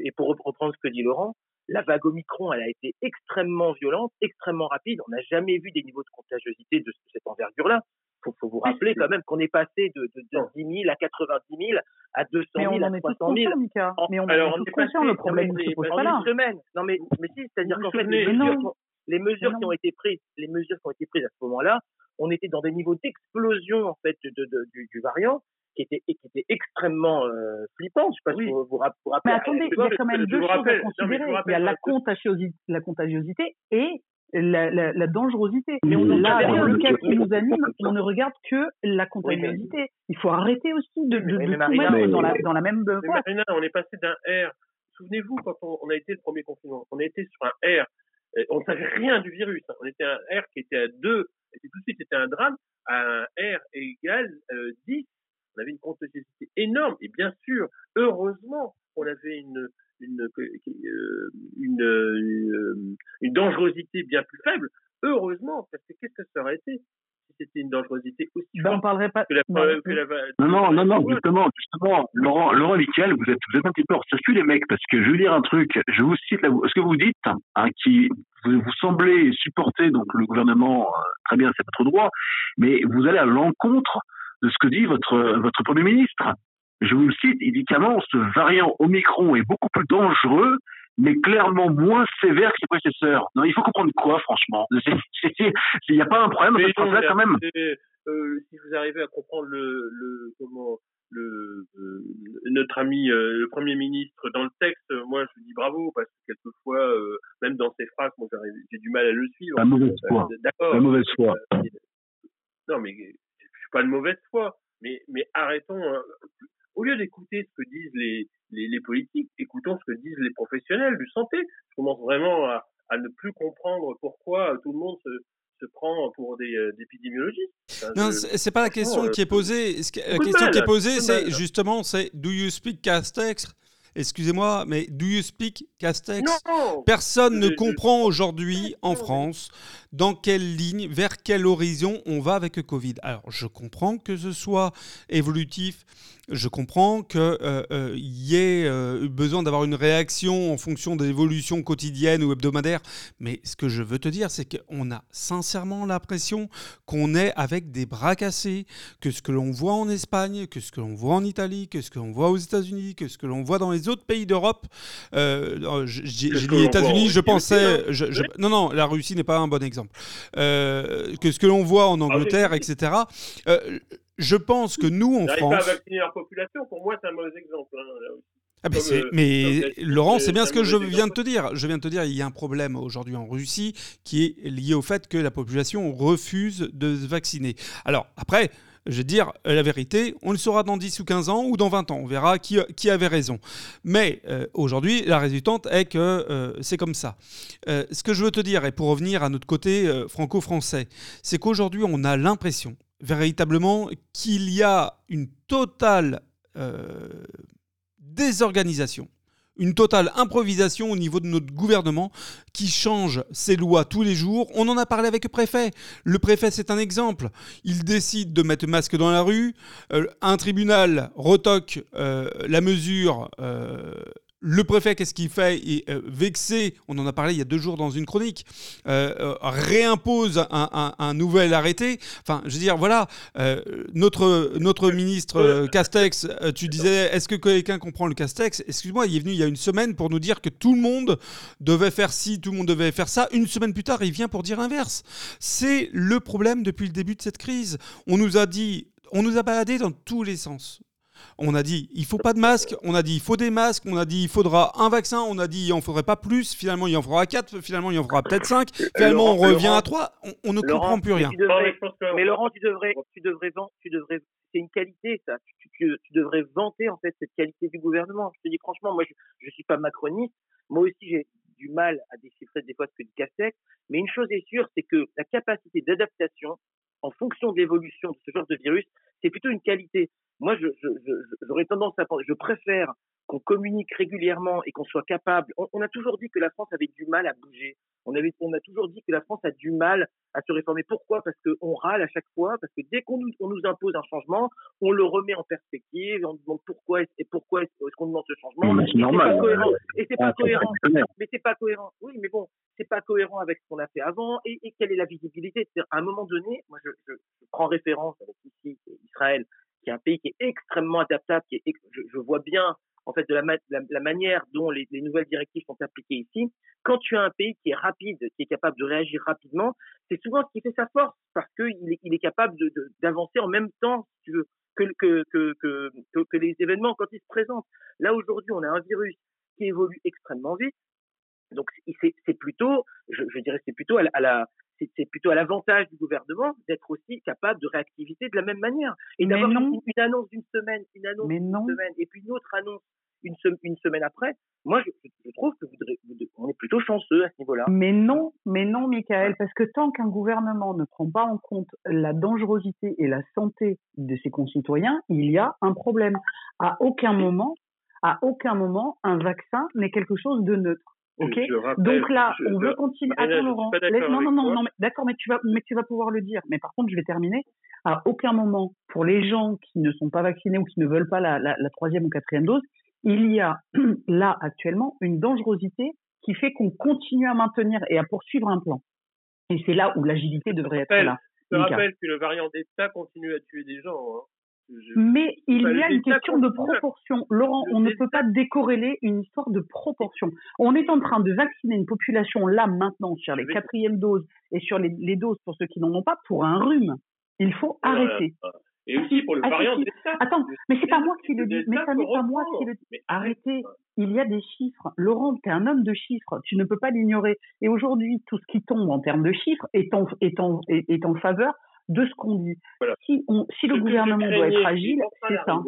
et pour reprendre ce que dit Laurent, la vague Omicron, elle a été extrêmement violente, extrêmement rapide. On n'a jamais vu des niveaux de contagiosité de cette envergure-là. Il faut, faut, vous rappeler quand même qu'on est passé de, de, de 10 000 à 90 000 à 200 000 à 300 000. mais on alors, est conscient, le problème ne se pas là. Une semaine. Non, mais, mais si, c'est-à-dire qu'en fait, les mesures, les mesures qui ont été prises, les mesures qui ont été prises à ce moment-là, on était dans des niveaux d'explosion en fait de, de, du, du variant qui était, qui était extrêmement euh, flippant. Je sais pas si vous vous, rappelez. Mais attendez, il y a quand même deux choses à considérer. il y a la contagiosité, la contagiosité et la, la, la dangerosité. Mais on Là, dans le cas qui nous anime, on ne regarde que la contagiosité. Il faut arrêter aussi de, de, de tout mettre dans la, dans la même boîte. on est passé d'un R. Souvenez-vous, quand on, on, a été le premier confinement, on a été sur un R. On ne savait rien du virus. Hein. On était un R qui était à 2, et tout de suite c'était un drame, à un R égale euh, 10 on avait une contagiosité énorme. Et bien sûr, heureusement, on avait une, une, euh, une, euh, une, dangerosité bien plus faible. Heureusement, parce que qu'est-ce que ça aurait été si c'était une dangerosité aussi ben, on parlerait pas. Que la, non, non, non, non, justement, justement, Laurent, Laurent Michael, vous êtes, vous êtes un petit peu hors circuit, les mecs, parce que je veux dire un truc. Je vous cite ce que vous dites, hein, qui vous, vous, semblez supporter donc le gouvernement, euh, très bien, c'est votre droit, mais vous allez à l'encontre de ce que dit votre, votre Premier ministre. Je vous le cite, il dit qu'avant, ce variant Omicron est beaucoup plus dangereux, mais clairement moins sévère que ses prédécesseurs. Non, il faut comprendre quoi, franchement? Il n'y a pas un problème dans cette quand même. Euh, si vous arrivez à comprendre le, le comment le, euh, notre ami euh, le premier ministre dans le texte, moi je dis bravo parce que quelquefois euh, même dans ses phrases, moi j'ai du mal à le suivre. La mauvaise foi. D'accord. La mauvaise foi. non mais pas de mauvaise foi, mais, mais arrêtons, hein. au lieu d'écouter ce que disent les, les, les, politiques, écoutons ce que disent les professionnels du santé. Je commence vraiment à, à ne plus comprendre pourquoi tout le monde se, se prend pour des, euh, épidémiologistes. non, c'est pas la question euh, qui est posée. La question qui est posée, c'est justement, c'est do you speak Castex? Excusez-moi, mais do you speak Castex? Personne ne comprend aujourd'hui en France dans quelle ligne, vers quel horizon on va avec le Covid. Alors, je comprends que ce soit évolutif, je comprends qu'il euh, euh, y ait euh, besoin d'avoir une réaction en fonction de l'évolution quotidienne ou hebdomadaire, mais ce que je veux te dire, c'est qu'on a sincèrement l'impression qu'on est avec des bras cassés, que ce que l'on voit en Espagne, que ce que l'on voit en Italie, que ce que l'on voit aux États-Unis, que ce que l'on voit dans les autres pays d'Europe, j'ai dit États-Unis, je pensais... non, non, la Russie n'est pas un bon exemple. que ce que l'on voit en Angleterre, etc je pense que nous, en France. pas à vacciner leur population, pour moi, c'est un mauvais exemple. Hein, ah mais, euh, Laurent, c'est bien ce que je viens de te dire. Je viens de te dire, il y a un problème aujourd'hui en Russie qui est lié au fait que la population refuse de se vacciner. Alors, après, je vais dire la vérité, on le saura dans 10 ou 15 ans ou dans 20 ans. On verra qui, qui avait raison. Mais euh, aujourd'hui, la résultante est que euh, c'est comme ça. ce que je veux te dire, et pour revenir à notre côté franco-français, c'est qu'aujourd'hui, on a l'impression véritablement qu'il y a une totale euh, désorganisation, une totale improvisation au niveau de notre gouvernement qui change ses lois tous les jours. On en a parlé avec le préfet. Le préfet, c'est un exemple. Il décide de mettre masque dans la rue. Euh, un tribunal retoque euh, la mesure le préfet, qu'est-ce qu'il fait? Il est vexé, on en a parlé il y a deux jours dans une chronique, réimpose un, nouvel arrêté. Enfin, je veux dire, voilà, notre, notre ministre Castex, tu disais, est-ce que quelqu'un comprend le Castex? Excuse-moi, il est venu il y a une semaine pour nous dire que tout le monde devait faire ci, tout le monde devait faire ça. Une semaine plus tard, il vient pour dire l'inverse. C'est le problème depuis le début de cette crise. On nous a dit, on nous a baladé dans tous les sens. On a dit il faut pas de masque, on a dit il faut des masques, on a dit il faudra un vaccin, on a dit il en faudrait pas plus, finalement il en faudra quatre, finalement il en faudra peut-être cinq, finalement on revient à trois, on, ne comprend plus rien. mais Laurent, tu devrais, tu devrais, tu devrais, c'est une qualité ça. Tu, devrais vanter en fait cette qualité du gouvernement. Je te dis franchement, moi je, je suis pas macroniste, moi aussi j'ai du mal à déchiffrer des fois ce que dit Castex, mais une chose est sûre, c'est que la capacité d'adaptation en fonction de l'évolution de ce genre de virus, c'est plutôt une qualité. Moi, j'aurais tendance à penser, je préfère qu'on communique régulièrement et qu'on soit capable. On, a toujours dit que la France avait du mal à bouger. On, avait, on a toujours dit que la France a du mal à se réformer. Pourquoi? Parce qu'on râle à chaque fois, parce que dès qu'on nous, on nous impose un changement, on le remet en perspective, on demande pourquoi et pourquoi est-ce qu'on demande ce changement. C'est normal. Et c'est pas cohérent. Mais c'est pas cohérent. Oui, mais bon, c'est pas cohérent avec ce qu'on a fait avant. Et, quelle est la visibilité? C'est-à-dire, à un moment donné, moi, je, je, je prends référence avec ici Israël, qui est un pays qui est extrêmement adaptable, qui est, je, vois bien en fait de la, manière dont les, les, nouvelles directives sont appliquées ici. Quand tu as un pays qui est rapide, qui est capable de réagir rapidement, c'est souvent ce qui fait sa force parce qu'il est, capable d'avancer en même temps, que les événements quand ils se présentent. Là aujourd'hui, on a un virus qui évolue extrêmement vite. Donc c'est plutôt, je, je dirais, c'est plutôt à la, c'est plutôt à l'avantage du gouvernement d'être aussi capable de réactivité de la même manière. Et d'avoir une, annonce d'une semaine, une annonce d'une semaine, et puis une autre annonce une, une semaine après. Moi, je, trouve que on est plutôt chanceux à ce niveau-là. Mais non, mais non, Michael, parce que tant qu'un gouvernement ne prend pas en compte la dangerosité et la santé de ses concitoyens, il y a un problème. À aucun moment, à aucun moment, un vaccin n'est quelque chose de neutre. Ok. Donc là, on veut continuer. Attends, Laurent. Non, non, non, non, d'accord, mais tu vas, mais tu vas pouvoir le dire. Mais par contre, je vais terminer. À aucun moment, pour les gens qui ne sont pas vaccinés ou qui ne veulent pas la, la, la troisième ou quatrième dose, il y a là actuellement une dangerosité qui fait qu'on continue à maintenir et à poursuivre un plan. Et c'est là où l'agilité devrait être là. Je rappelle que le variant Delta continue à tuer des gens. Hein. Mais il y a une question de proportion. Laurent, on ne peut pas décorréler une histoire de proportion. On est en train de vacciner une population là maintenant sur les quatrièmes doses et sur les, doses pour ceux qui n'en ont pas pour un rhume. Il faut arrêter. Et aussi pour le variant Delta. Attends, mais c'est pas moi qui le dis. Mais ça n'est pas moi qui le dis. Arrêtez. Il y a des chiffres. Laurent, tu es un homme de chiffres. Tu ne peux pas l'ignorer. Et aujourd'hui, tout ce qui tombe en termes de chiffres est en, est en, est en faveur de ce qu'on dit. Si, on, si le gouvernement doit être agile, c'est ça.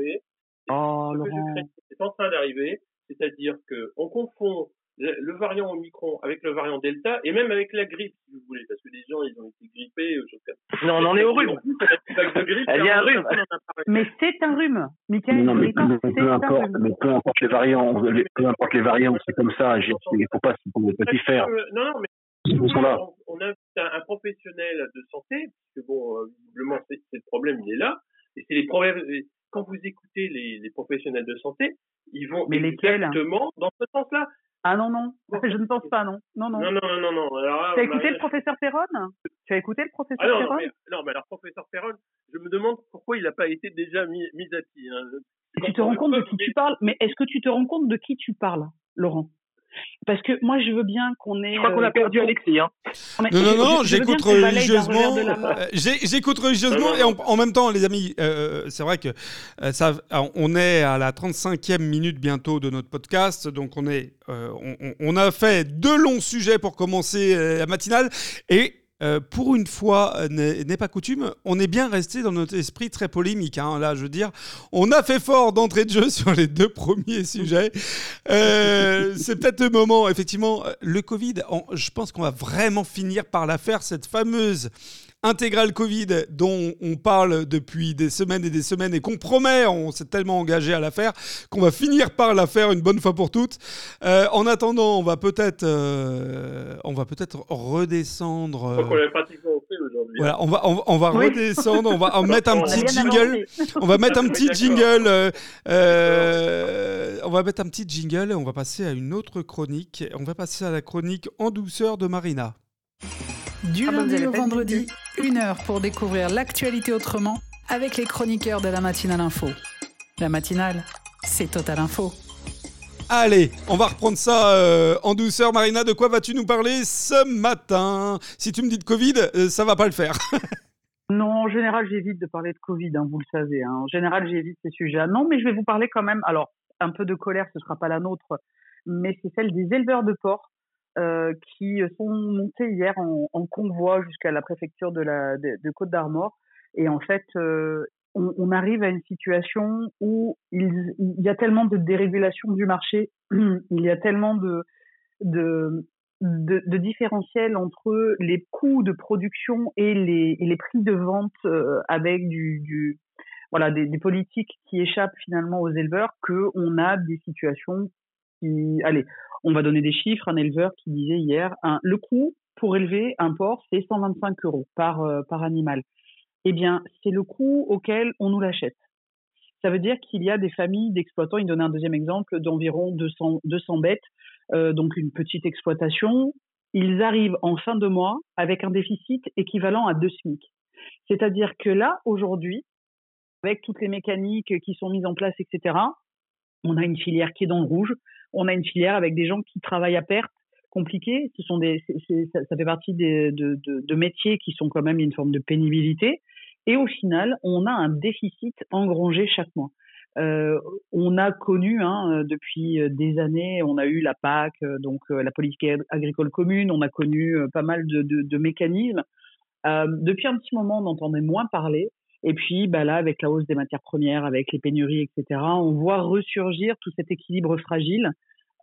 Oh, Laurent. C'est en train d'arriver, c'est-à-dire qu'on confond le variant Omicron avec le variant Delta et même avec la grippe, si vous voulez, parce que les gens, ils ont été grippés. Non, on en est au rhume. Il y a un rhume. Mais c'est un rhume, Michael. Non, mais, peu, importe, mais peu importe les variants, peu importe les variants, c'est comme ça. Il ne faut pas, faut pas y faire. Non, non, mais on, on a un, professionnel de santé, puisque bon, euh, visiblement, c'est le problème, il est là. Et c'est les problèmes. Quand vous écoutez les, les, professionnels de santé, ils vont Mais exactement dans ce sens-là. Ah non, non, je ne pense pas, non. Non, non. Non, non, non, non. tu as écouté le professeur Perron? Tu as écouté le professeur ah non, Perron? non mais, alors, professeur Perron, je me demande pourquoi il n'a pas été déjà mis, mis à pied. Hein. Tu te rends compte de qui tu parles? Mais est-ce que tu te rends compte de qui tu parles, Laurent? Parce que moi, je veux bien qu'on ait. Je crois qu'on a euh, perdu Alexis. Hein. Non, non, non, j'écoute religieusement. Euh, j'écoute religieusement et en, même temps, les amis, euh, c'est vrai que ça, on est à la 35e minute bientôt de notre podcast. Donc, on, est, on, on a fait deux longs sujets pour commencer la matinale. Et euh, pour une fois, euh, n'est pas coutume, on est bien resté dans notre esprit très polémique. Hein. Là, je veux dire, on a fait fort d'entrée de jeu sur les deux premiers sujets. Euh, c'est peut-être le moment, effectivement, le Covid, je pense qu'on va vraiment finir par la faire, cette fameuse intégrale Covid dont on parle depuis des semaines et des semaines et qu'on promet, on s'est tellement engagé à la faire, qu'on va finir par la faire une bonne fois pour toutes. Euh, en attendant, on va peut-être euh, on va peut-être redescendre. Euh. Voilà, on va, on, va redescendre, on va en mettre un petit jingle. On va mettre un petit jingle. Euh, euh, on va mettre un petit jingle et on va passer à une autre chronique. On va passer à la chronique En douceur de Marina. Du ah, lundi au vendredi, une heure pour découvrir l'actualité autrement avec les chroniqueurs de la matinale info. La matinale, c'est Total Info. Allez, on va reprendre ça euh, en douceur. Marina, de quoi vas-tu nous parler ce matin? Si tu me dis de Covid, euh, ça va pas le faire. non, en général, j'évite de parler de Covid, hein, vous le savez. Hein. En général, j'évite ces sujets. Non, mais je vais vous parler quand même. Alors, un peu de colère, ce sera pas la nôtre, mais c'est celle des éleveurs de porcs euh, qui sont montés hier en, convoi jusqu'à la préfecture de, la, Côte d'Armor. Et en fait, on, arrive à une situation où il, y a tellement de dérégulation du marché, il y a tellement de, de, entre les coûts de production et les, prix de vente euh, avec du, voilà des, politiques qui échappent finalement aux éleveurs que on a des situations allez on va donner des chiffres un éleveur qui disait hier le coût pour élever un porc c'est 125 euros par euh, par animal eh bien, c'est le coût auquel on nous l'achète. Ça veut dire qu'il y a des familles d'exploitants, il donnait un deuxième exemple, d'environ 200, 200 bêtes, euh, donc une petite exploitation. Ils arrivent en fin de mois avec un déficit équivalent à deux SMIC. C'est-à-dire que là, aujourd'hui, avec toutes les mécaniques qui sont mises en place, etc., on a une filière qui est dans le rouge, on a une filière avec des gens qui travaillent à perte, compliqué. Ce sont des, ça, fait partie de, métiers qui sont quand même une forme de pénibilité. Et au final, on a un déficit engrangé chaque mois. Euh, on a connu hein, depuis des années, on a eu la PAC, donc euh, la politique agricole commune, on a connu euh, pas mal de, de, mécanismes. Euh, depuis un petit moment, on entendait moins parler. Et puis bah là, avec la hausse des matières premières, avec les pénuries, etc., on voit ressurgir tout cet équilibre fragile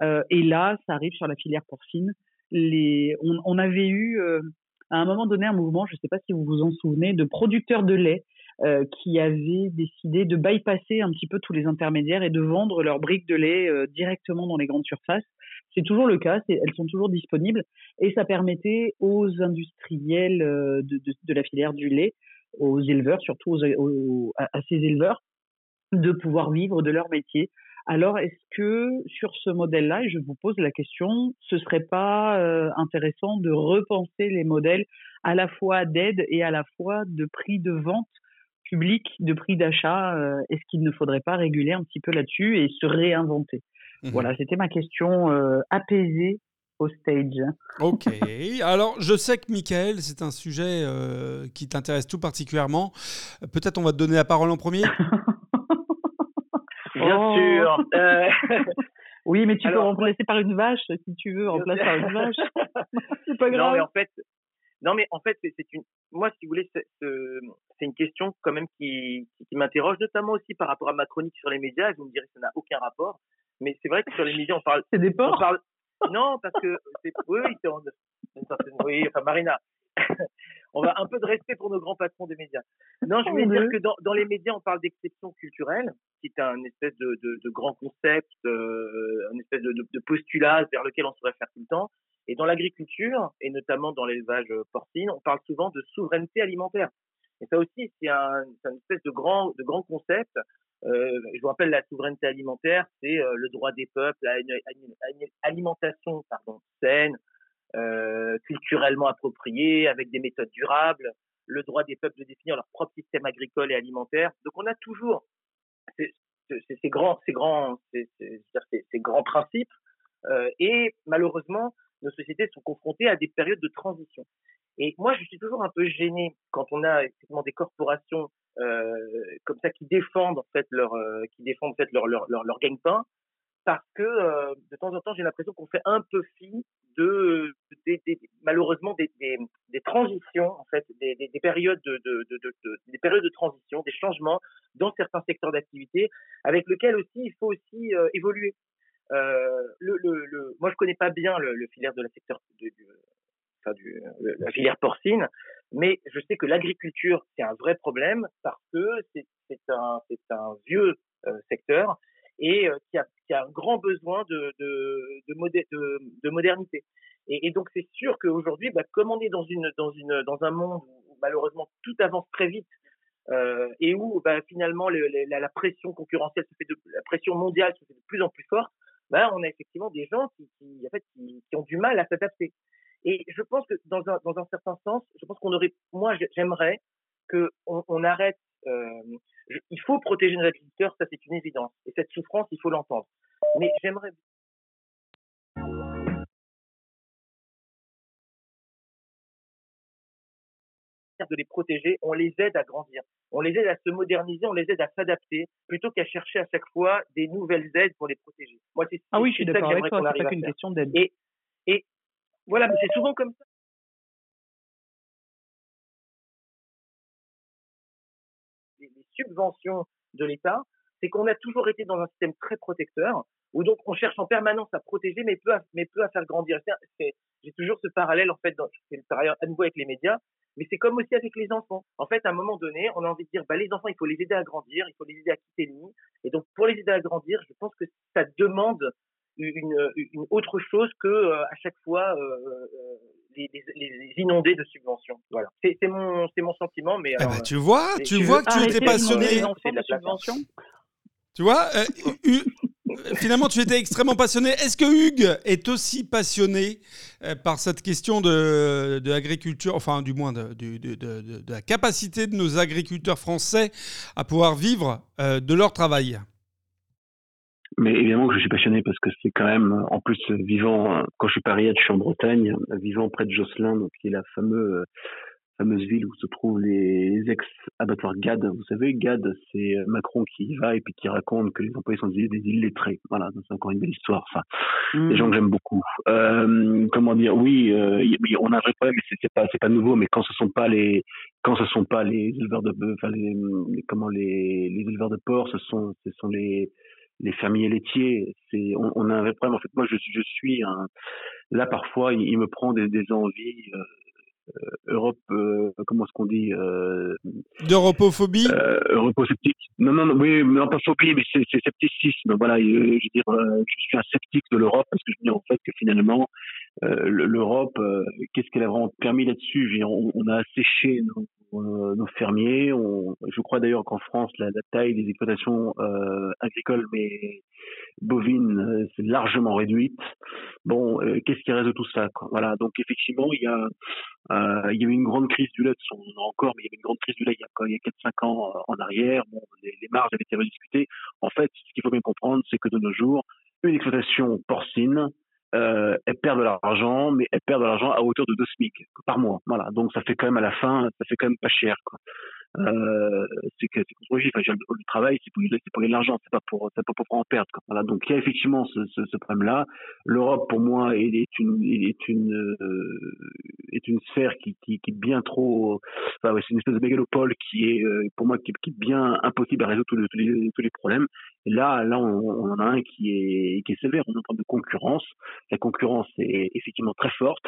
euh, et là, ça arrive sur la filière porcine. Les, on, on avait eu euh, à un moment donné un mouvement, je ne sais pas si vous vous en souvenez, de producteurs de lait euh, qui avaient décidé de bypasser un petit peu tous les intermédiaires et de vendre leurs briques de lait euh, directement dans les grandes surfaces. C'est toujours le cas, elles sont toujours disponibles et ça permettait aux industriels de, de, de, la filière du lait, aux éleveurs, surtout aux, à ces éleveurs, de pouvoir vivre de leur métier. Alors, est-ce que sur ce modèle-là, et je vous pose la question, ce serait pas euh, intéressant de repenser les modèles à la fois d'aide et à la fois de prix de vente public, de prix d'achat euh, Est-ce qu'il ne faudrait pas réguler un petit peu là-dessus et se réinventer? Mmh Voilà, c'était ma question euh, apaisée au stage. Ok. Alors, je sais que Michael, c'est un sujet qui t'intéresse tout particulièrement. Peut-être on va te donner la parole en premier. Bien oh. sûr. Euh, oui, mais tu peux remplacer par une vache si tu veux, remplacer par une vache. c'est pas grave. Non, mais en fait, non, mais en fait, c'est une. Moi, si vous voulez, c'est une question quand même qui, qui, m'interroge, notamment aussi par rapport à ma chronique sur les médias. Vous me direz que ça n'a aucun rapport, mais c'est vrai que sur les médias, on parle. C'est des porcs. Parle... Non, parce que oui, c'est oui, enfin Marina, on va un peu de respect pour nos grands patrons des médias. Non, je voulais dire que dans, dans les médias, on parle d'exception culturelle, qui est un espèce de, de, de grand concept, euh, un espèce de, de, postulat vers lequel on se réfère tout le temps. Et dans l'agriculture, et notamment dans l'élevage porcine, on parle souvent de souveraineté alimentaire. Et ça aussi, c'est un, une espèce de grand, de grand concept. Euh, je vous rappelle, la souveraineté alimentaire, c'est euh, le droit des peuples à une, alimentation saine, euh, culturellement appropriée, avec des méthodes durables, le droit des peuples de définir leur propre système agricole et alimentaire. Donc on a toujours ces, grands, ces grands, principes, et malheureusement, nos sociétés sont confrontées à des périodes de transition. Et moi, je suis toujours un peu gêné quand on a effectivement des corporations comme ça qui défendent en fait leur, euh, qui défendent en fait leur leur leur, leur gagne-pain, parce que euh, de temps en temps, j'ai l'impression qu'on fait un peu fi de, des, des, malheureusement des, des, transitions en fait, des, périodes de, de, de, des périodes de transition, des changements dans certains secteurs d'activité, avec lesquels aussi il faut aussi euh, évoluer. Euh, le, le, le, moi, je connais pas bien le, le filière de la secteur de, la filière porcine, mais je sais que l'agriculture c'est un vrai problème parce que c'est un un vieux secteur et euh, qui, a, qui a un grand besoin de, de, de, de, modernité. Et, donc c'est sûr qu'aujourd'hui, bah, comme on est dans, une, dans, une, dans un monde où malheureusement tout avance très vite euh, et où bah, finalement le, la, pression concurrentielle se fait de, la pression mondiale se fait de plus en plus forte, bah, on a effectivement des gens qui, en fait, qui, ont du mal à s'adapter. Et je pense que dans un, dans un certain sens, je pense qu'on aurait, moi j'aimerais que on, on arrête. Euh, il faut protéger nos agriculteurs, ça c'est une évidence. Et cette souffrance, il faut l'entendre. Mais j'aimerais de les protéger, on les aide à grandir, on les aide à se moderniser, on les aide à s'adapter, plutôt qu'à chercher à chaque fois des nouvelles aides pour les protéger. Moi, c'est ah oui, je suis d'accord avec toi, c'est pas qu'une question d'aide. Et voilà, mais c'est souvent comme ça. Les, subventions de l'État, c'est qu'on a toujours été dans un système très protecteur, où donc on cherche en permanence à protéger, mais peu à, mais peu à faire grandir. J'ai toujours ce parallèle, en fait, c'est le parallèle à nouveau avec les médias, mais c'est comme aussi avec les enfants. En fait, à un moment donné, on a envie de dire, bah, les enfants, il faut les aider à grandir, il faut les aider à quitter le nid. Et donc, pour les aider à grandir, je pense que ça demande une, une autre chose que euh, à chaque fois euh, euh, les, les, les, inonder de subventions. Voilà. C'est mon, c'est mon sentiment, mais. Eh ben, tu vois, tu vois que tu étais passionné. De la subvention. Tu vois, finalement, tu étais extrêmement passionné. Est-ce que Hugues est aussi passionné par cette question de, de l'agriculture, enfin, du moins de, de, de, la capacité de nos agriculteurs français à pouvoir vivre euh, de leur travail? Mais évidemment que je suis passionné parce que c'est quand même, en plus, vivant, quand je suis Paris, je suis en Bretagne, vivant près de Josselin, donc qui est la fameuse fameuse ville où se trouvent les ex-abattoirs GAD. Vous savez, GAD, c'est Macron qui y va et puis qui raconte que les employés sont des, des illettrés. Voilà, c'est encore une belle histoire. Mmh. des gens que j'aime beaucoup. Euh, comment dire? Oui, euh, on a un vrai problème, c'est pas, c'est pas nouveau. Mais quand ce sont pas les, quand ce sont pas les éleveurs de, enfin les, comment les, les éleveurs de porc, ce sont, ce sont les les fermiers laitiers, c'est on, on, a un vrai problème. En fait, moi, je, je suis un, là parfois, il, il me prend des, des envies. Euh, euh, Europe, euh, comment est-ce qu'on dit euh, D'europophobie? euh, Europosceptique. Non, non, non, oui, non pas phobie, mais c'est scepticisme. Voilà, je, veux dire, je suis un sceptique de l'Europe parce que je me dis en fait que finalement, l'Europe, qu'est-ce qu'elle a vraiment permis là-dessus? On, on, a asséché nos, nos fermiers. Je crois d'ailleurs qu'en France, la, taille des exploitations agricoles, mais bovines, c'est largement réduite. Bon, qu'est-ce qui reste de tout ça Voilà, donc effectivement, il y a euh, a eu une grande crise du lait, on en a encore, mais il y avait une grande crise du lait il y a, il y a 4-5 ans euh, en arrière. Bon, les, marges avaient été rediscutées. En fait, ce qu'il faut bien comprendre, c'est que de nos jours, une exploitation porcine, euh, elle perd de l'argent, mais elle perd de l'argent à hauteur de 2 SMIC par mois. Voilà, donc ça fait quand même à la fin, ça fait quand même pas cher. Euh, c'est que enfin, le, travail, c'est pour, pour gagner de l'argent, c'est pas pour, pas pour en perdre. Voilà, donc il y a effectivement ce, problème-là. L'Europe, pour moi, est, une, est euh, sphère qui, est bien trop, c'est une espèce de mégalopole qui est, euh, pour moi, qui, est bien impossible à résoudre tous les problèmes. Là, là, on, on, a un qui est, qui est sévère. On train de concurrence. La concurrence est effectivement très forte.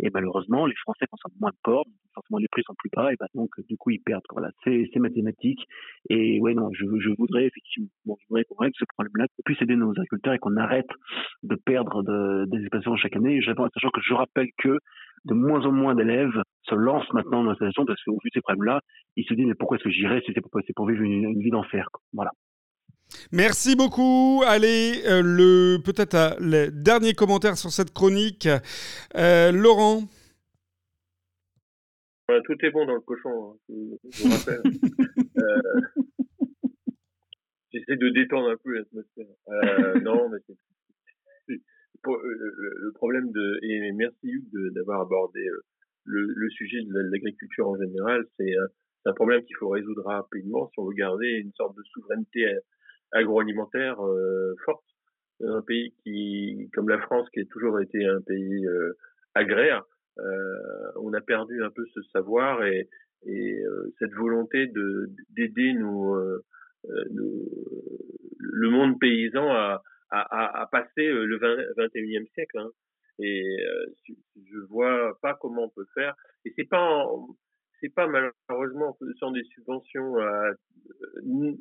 Et malheureusement, les Français consomment moins de porc, forcément les prix sont plus bas, et bah, donc du coup ils perdent. Voilà, c'est mathématique. Et ouais, non, je, je voudrais effectivement, bon, je voudrais qu'on règle ce problème-là, qu'on puisse aider nos agriculteurs et qu'on arrête de perdre de, des exploitations chaque année. Sachant que je rappelle que de moins en moins d'élèves se lancent maintenant dans l'installation parce qu'au vu de ces problèmes-là, ils se disent mais pourquoi est-ce que j'irais si c'est pour, pour vivre une, une vie d'enfer. Voilà. Merci beaucoup. Allez, euh, le peut-être euh, le dernier commentaire sur cette chronique, euh, Laurent. tout est bon dans le cochon, hein, je, vous rappelle. euh, J'essaie de détendre un peu l'atmosphère. Non, mais c'est le, le, problème de et merci Hugues d'avoir abordé le, le, sujet de l'agriculture en général. C'est un problème qu'il faut résoudre rapidement si on veut garder une sorte de souveraineté agroalimentaire euh, forte. Un pays qui, comme la France, qui a toujours été un pays euh, agraire, euh, on a perdu un peu ce savoir et, et cette volonté de d'aider le monde paysan à, à, passer le 20, 21e siècle. Hein. Et je vois pas comment on peut faire. Et c'est pas c'est pas malheureusement sans des subventions à,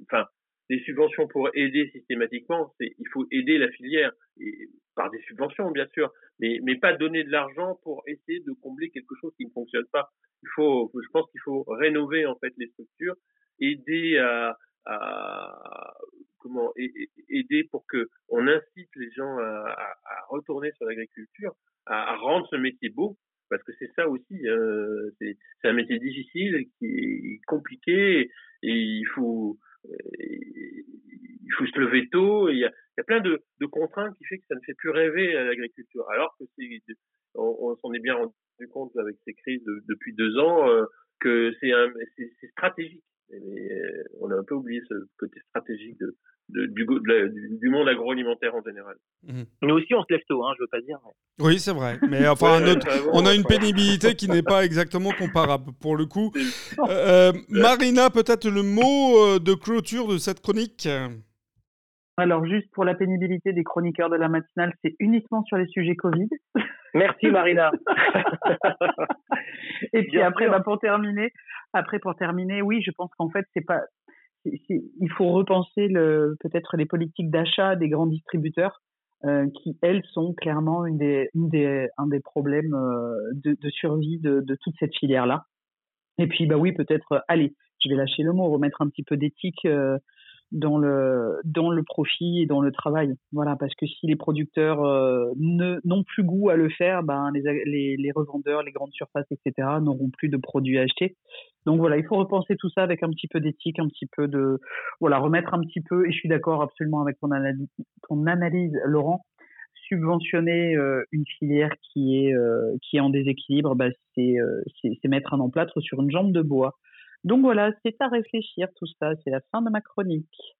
enfin des subventions pour aider systématiquement, c'est il faut aider la filière et, par des subventions bien sûr, mais mais pas donner de l'argent pour essayer de combler quelque chose qui ne fonctionne pas. Il faut, je pense qu'il faut rénover en fait les structures, aider à, à comment aider pour que on incite les gens à, à, retourner sur l'agriculture, à, rendre ce métier beau, parce que c'est ça aussi, euh, c'est un métier difficile, qui est compliqué, et il faut il faut se lever tôt. Il y a, plein de, contraintes qui fait que ça ne fait plus rêver à l'agriculture. Alors que c'est, on, s'en est bien rendu compte avec ces crises depuis deux ans euh, que c'est stratégique. Et, euh, on a un peu oublié ce côté stratégique de, du, du, monde agroalimentaire en général. Mmh. Nous aussi, on se lève tôt, hein, je veux pas dire. Oui, c'est vrai. Mais enfin, on a une pénibilité qui n'est pas exactement comparable pour le coup. Euh, Marina, peut-être le mot de clôture de cette chronique? Alors, juste pour la pénibilité des chroniqueurs de la matinale, c'est uniquement sur les sujets Covid. Merci Marina. Et puis après, bah, pour terminer, après pour terminer, oui, je pense qu'en fait, c'est pas, il faut repenser le, peut-être les politiques d'achat des grands distributeurs. Euh, qui elles sont clairement une des, une des, un des problèmes euh, de, de, survie de, de toute cette filière là. Et puis bah oui peut-être allez je vais lâcher le mot remettre un petit peu d'éthique euh, dans le dans le profit et dans le travail. Voilà, parce que si les producteurs euh, n'ont plus goût à le faire, ben les, les, revendeurs, les grandes surfaces, etc. n'auront plus de produits à acheter. Donc voilà, il faut repenser tout ça avec un petit peu d'éthique, un petit peu de voilà, remettre un petit peu. Et je suis d'accord absolument avec ton analyse, ton analyse, Laurent. Subventionner euh, une filière qui est euh, qui est en déséquilibre, bah, c'est c'est mettre un emplâtre sur une jambe de bois. Donc voilà, c'est à réfléchir tout ça. C'est la fin de ma chronique.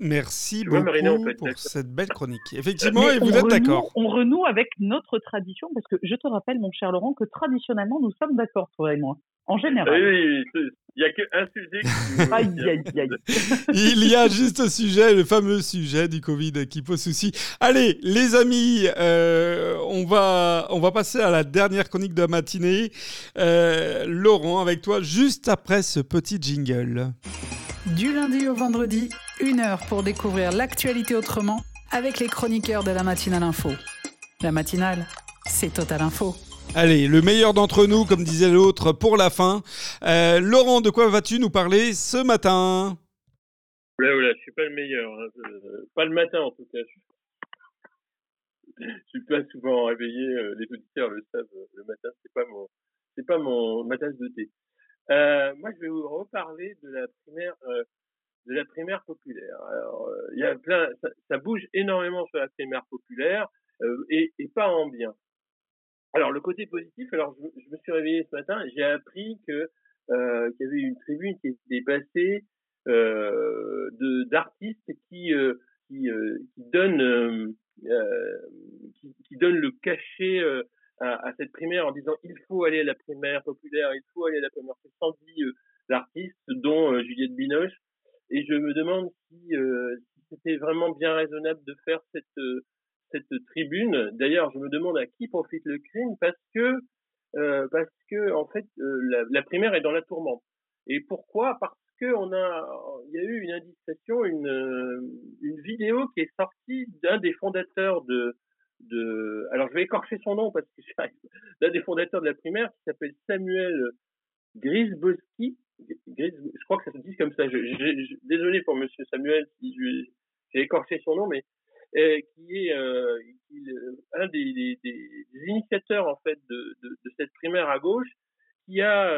Merci beaucoup pour cette belle chronique. Effectivement, et vous êtes d'accord. On renoue avec notre tradition, parce que je te rappelle, mon cher Laurent, que traditionnellement, nous sommes d'accord, toi et moi. En général. Oui, il n'y a qu'un sujet. aïe, aïe, aïe. il y a juste un sujet, le fameux sujet du Covid qui pose souci. Allez, les amis, euh, on, va, on va passer à la dernière chronique de la matinée. Euh, Laurent, avec toi, juste après ce petit jingle. Du lundi au vendredi, une heure pour découvrir l'actualité autrement avec les chroniqueurs de la matinale info. La matinale, c'est Total Info. Allez, le meilleur d'entre nous, comme disait l'autre, pour la fin. Euh, Laurent, de quoi vas-tu nous parler ce matin? Oula, oula, je suis pas le meilleur. Hein. Pas le matin, en tout cas. Je suis pas souvent réveillé. Euh, les auditeurs le savent. Euh, le matin, c'est pas mon, c'est pas mon ma tasse de thé. Moi, je vais vous reparler de la primaire, de la primaire populaire. Alors, il y a plein, ça, bouge énormément sur la primaire populaire et, et pas en bien. Alors le côté positif, alors je, me suis réveillé ce matin, j'ai appris que euh, qu'il y avait une tribune qui était passée euh, de d'artistes qui euh, qui, euh, qui donnent euh, euh, qui, qui donnent le cachet à, cette primaire en disant il faut aller à la primaire populaire, il faut aller à la primaire. C'est 110 artistes, dont Juliette Binoche, et je me demande si, si c'était vraiment bien raisonnable de faire cette cette tribune. D'ailleurs, je me demande à qui profite le crime parce que euh, parce que en fait euh, la, la, primaire est dans la tourmente. Et pourquoi? Parce que on a il y a eu une indiscrétion, une euh, une vidéo qui est sortie d'un des fondateurs de de alors je vais écorcher son nom parce que d'un des fondateurs de la primaire qui s'appelle Samuel Grisboski. je crois que ça se dit comme ça. Désolé pour Monsieur Samuel si j'ai écorché son nom, mais euh, qui est euh, euh, un des, initiateurs en fait de, cette primaire à gauche, qui a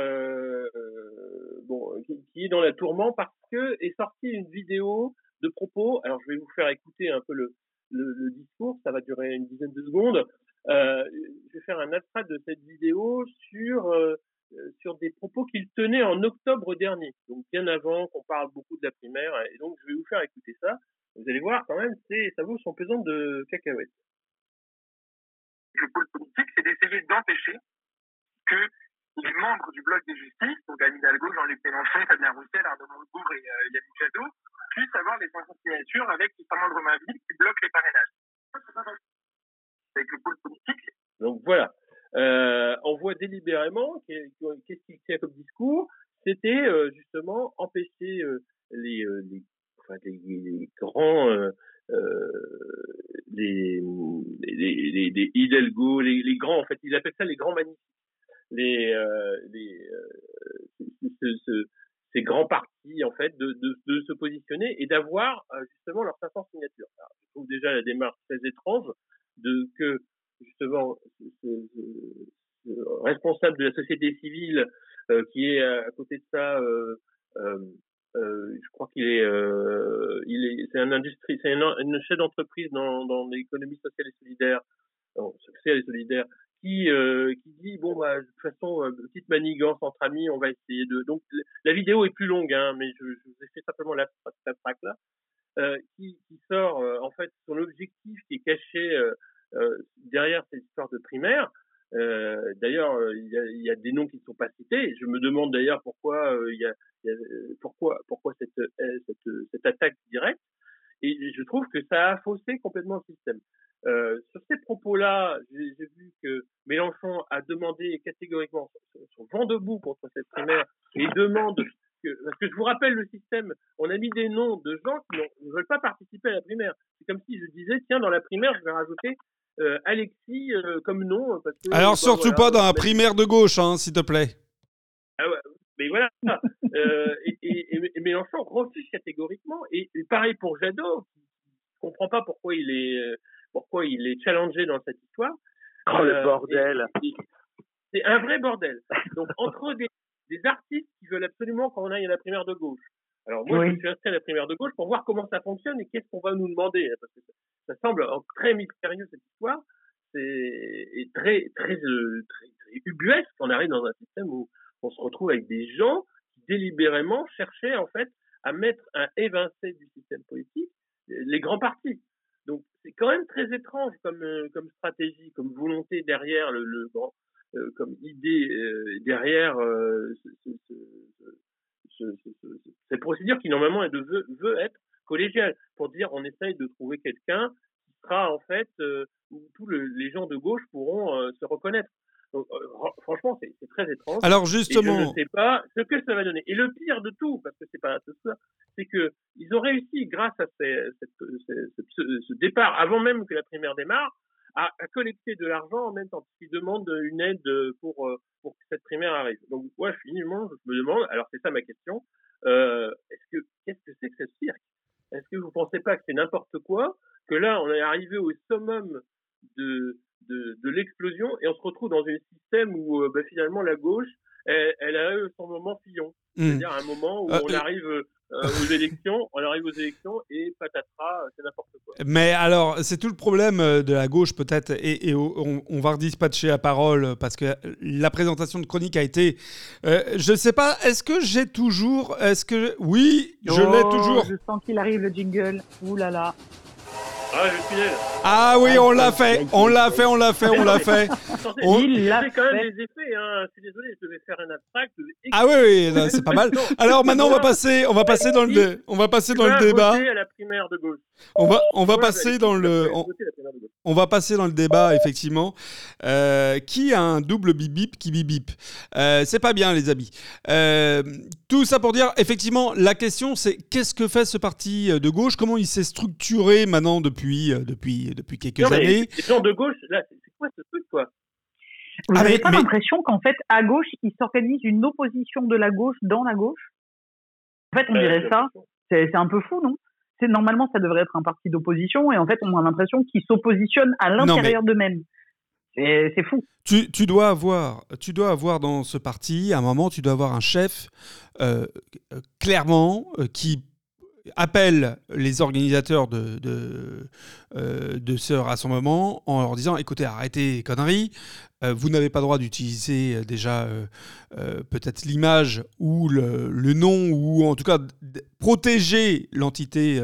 bon, qui, est dans la tourmente parce que est sortie une vidéo de propos. Alors je vais vous faire écouter un peu le, le, discours, ça va durer une dizaine de secondes. Euh, je vais faire un abstract de cette vidéo sur euh, sur des propos qu'il tenait en octobre dernier, donc bien avant qu'on parle beaucoup de la primaire. Et donc je vais vous faire écouter ça. Vous allez voir quand même, c'est, ça vaut son pesant de cacahuètes. Le pôle politique, c'est d'essayer d'empêcher que les membres du bloc des justices, donc Anne Hidalgo, Jean-Luc Mélenchon, Fabien Roussel, Arnaud Montebourg et euh, Yannick Jadot, puissent avoir des signatures avec Christian Romainville qui bloquent les parrainages. Avec le pôle politique. Donc voilà. Euh, on voit délibérément qu'est-ce qu'il tient comme discours, c'était euh, justement empêcher les, les les, grands, les, les, les, les, Hidalgo, les, les, grands, en fait, il appelle ça les grands magnifiques. Les, les ces grands partis en fait de, de, de se positionner et d'avoir justement leurs 500 signatures. Alors, je trouve déjà la démarche très étrange de que justement ce, responsable de la société civile qui est à côté de ça euh, euh, euh, je crois qu'il est, euh, il est, c'est un industrie, c'est une, chef d'entreprise dans, dans l'économie sociale et solidaire, sociale et solidaire, qui, euh, qui dit bon bah de toute façon euh, petite manigance entre amis, on va essayer de. Donc la vidéo est plus longue, hein, mais je, vous ai fait simplement la, la là, euh, qui, qui sort en fait son objectif qui est caché derrière cette histoire de primaire. D'ailleurs, il y, a, des noms qui ne sont pas cités. Je me demande d'ailleurs pourquoi il y a pourquoi, pourquoi cette, cette, cette, attaque directe Et je trouve que ça a faussé complètement le système. Euh, sur ces propos-là, j'ai vu que Mélenchon a demandé catégoriquement son vent debout contre cette primaire et demande que, parce que je vous rappelle le système, on a mis des noms de gens qui ne veulent pas participer à la primaire. C'est comme si je disais, tiens, dans la primaire, je vais rajouter euh, Alexis euh, comme nom. Parce que, Alors, surtout pas dans la primaire de gauche, hein, s'il te plaît. Ah ouais, mais voilà. euh, et, et, et, Mélenchon refuse catégoriquement. Et, pareil pour Jadot, qui ne comprend pas pourquoi il est euh, pourquoi il est challengé dans cette histoire. Oh le euh, bordel C'est un vrai bordel. Donc entre des, des, artistes qui veulent absolument qu'on aille à la primaire de gauche. Alors moi, je suis inscrit à la primaire de gauche pour voir comment ça fonctionne et qu'est-ce qu'on va nous demander. Hein, parce que ça, semble très mystérieux cette histoire. C'est très, très, euh, très, très ubuesque. On arrive dans un système où on se retrouve avec des gens qui délibérément cherchaient en fait à mettre un évincé du système politique, les grands partis. Donc c'est quand même très étrange comme euh, stratégie, comme volonté derrière le, grand, euh, comme idée euh, derrière ce, ce, ce, cette procédure qui normalement veut, veut, être collégiale pour dire on essaye de trouver quelqu'un qui sera en fait où tous les gens de gauche pourront se reconnaître. Donc, euh, franchement, c'est très étrange. Alors justement, et je ne sais pas ce que ça va donner. Et le pire de tout, parce que c'est pas tout ça, c'est que ils ont réussi, grâce à ces, cette, ce, ce, départ, avant même que la primaire démarre, à, à collecter de l'argent en même temps, qu'ils demandent une aide pour euh, pour que cette primaire arrive. Donc, moi, finalement, je me demande. Alors, c'est ça ma question. Euh, est-ce que qu'est-ce que c'est que ce cirque? Est-ce que vous pensez pas que c'est n'importe quoi? Que là, on est arrivé au summum de de, de l'explosion et on se retrouve dans un système où euh, bah, finalement la gauche, elle, elle, a eu son moment fillon. Mmh. C'est-à-dire un moment où euh, on arrive euh, aux élections, on arrive aux élections et patatras, c'est n'importe quoi. Mais alors, c'est tout le problème de la gauche peut-être, et, et on, on, va redispatcher la parole parce que la présentation de chronique a été. Euh, je ne sais pas, est-ce que j'ai toujours, est-ce que oui, je oh, l'ai toujours. Je sens qu'il arrive le jingle. Ouh là là. Ah, Ah oui, on l'a fait, on l'a fait, on l'a fait, on l'a fait. On... Il l'a quand même des effets. Hein. Je suis désolé, je devais faire un abstract. Ah oui, oui, c'est pas mal. Alors maintenant, on va passer, on va passer dans le, on va passer dans le débat. À la primaire de gauche. On va, on va passer dans le, on, on, va passer dans le débat effectivement. Euh, qui a un double bip bip qui bip bip euh, C'est pas bien, les amis. Euh, tout ça pour dire, effectivement, la question c'est qu'est-ce que fait ce parti de gauche? Comment il s'est structuré maintenant depuis, depuis, depuis quelques non, années Les gens de gauche, là, c'est quoi ce truc, quoi? Vous n'avez ah, pas mais... l'impression qu'en fait, à gauche, il s'organise une opposition de la gauche dans la gauche? En fait, on dirait ça. C'est un peu fou, non? Normalement ça devrait être un parti d'opposition et en fait on a l'impression qu'ils s'oppositionnent à l'intérieur d'eux-mêmes. C'est fou. Tu, tu, dois avoir, tu dois avoir dans ce parti, à un moment, tu dois avoir un chef euh, clairement euh, qui appelle les organisateurs euh, de, ce rassemblement en leur disant écoutez, arrêtez les conneries, euh, vous n'avez pas le droit d'utiliser euh, déjà peut-être l'image ou le, nom, ou en tout cas protéger l'entité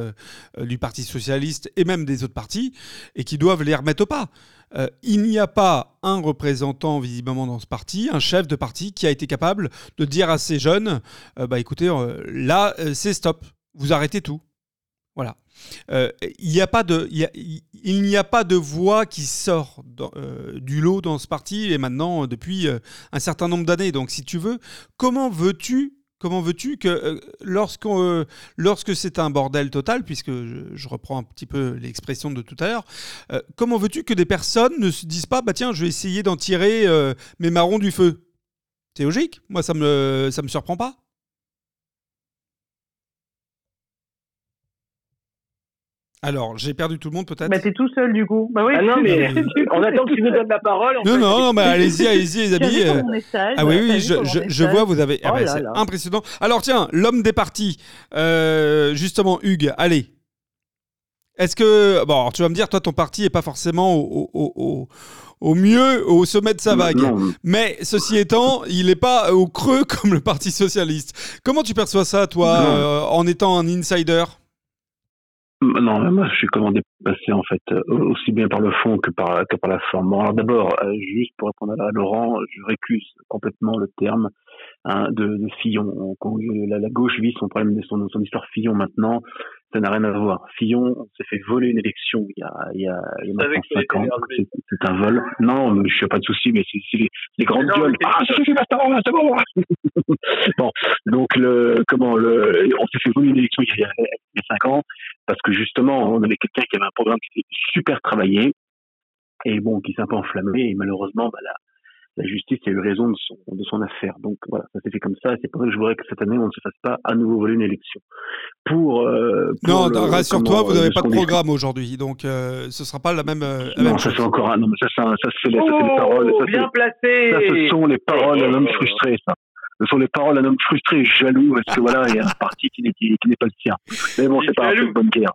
du Parti socialiste et même des autres partis, et qui doivent les remettre au pas. il n'y a pas un représentant visiblement dans ce parti, un chef de parti qui a été capable de dire à ces jeunes, bah écoutez, là c'est stop, vous arrêtez tout. Voilà. Euh, il n'y a pas de, il, n'y a pas de voix qui sort euh, du lot dans ce parti et maintenant euh, depuis un certain nombre d'années. Donc, si tu veux, comment veux-tu Comment veux-tu que lorsque c'est un bordel total, puisque je, je reprends un petit peu l'expression de tout à l'heure, comment veux-tu que des personnes ne se disent pas, bah tiens, je vais essayer d'en tirer mes marrons du feu? C'est logique. Moi, ça me, ça me surprend pas. Alors, j'ai perdu tout le monde peut-être Bah, t'es tout seul du coup. Bah oui. Ah non, mais on attend que tu nous donnes la parole. Non, non, non, mais allez-y, allez-y, les amis. comment on est sage Ah oui, oui, je, je, vois, vous avez. ah Oh bah, là c'est impressionnant. Alors, tiens, l'homme des partis. Euh, justement, Hugues, allez. Est-ce que. Bon, alors, tu vas me dire, toi, ton parti n'est pas forcément au, au, au, au mieux, au sommet de sa vague. Non, Mais ceci étant, il n'est pas au creux comme le Parti Socialiste. Comment tu perçois ça, toi, euh, en étant un insider? Non, moi, je suis comment dépassé en fait, euh, aussi bien par le fond que par que par la forme. Bon, alors d'abord, euh, juste pour répondre à Laurent, je récuse complètement le terme hein, de, de Fillon. La, la gauche vit son problème, son, son histoire Fillon maintenant, ça n'a rien à voir. Fillon s'est fait voler une élection il y a, il y a, il y a maintenant que ça cinq ans. allait t'énerver. C'est c'est un vol. Non, mais je n'ai pas de souci, mais c'est c'est les, les grandes Non, gueules. c'est- Ah, ça suffit maintenant, là, c'est bon. bon, donc le comment le, on s'est fait voler une élection il y a, il y a cinq ans parce que justement, on avait quelqu'un qui avait un programme qui était super travaillé et bon, qui s'est un peu enflammé et malheureusement, bah, la, la justice a eu raison de son, de son affaire. Donc voilà, ça s'est fait comme ça et c'est pour ça que je voudrais que cette année, on ne se fasse pas à nouveau voler une élection. Pour, euh, pour Non, le- rassure-toi, comment, vous n'avez euh, pas de programme aujourd'hui, donc euh, ce sera pas la même, euh, la Non, même ça c'est encore un, non, mais ça, c'est un- ça c'est les, ça, c'est les paroles, Oh, ça, c'est- bien placé. ça, ce sont les paroles d'un homme Oh. frustré, ça. Ce sont les paroles d'un homme frustré jaloux parce que voilà, il y a un parti qui n'est, qui, qui n'est pas le sien. Mais bon, c'est pas un jaloux. peu de bonne guerre.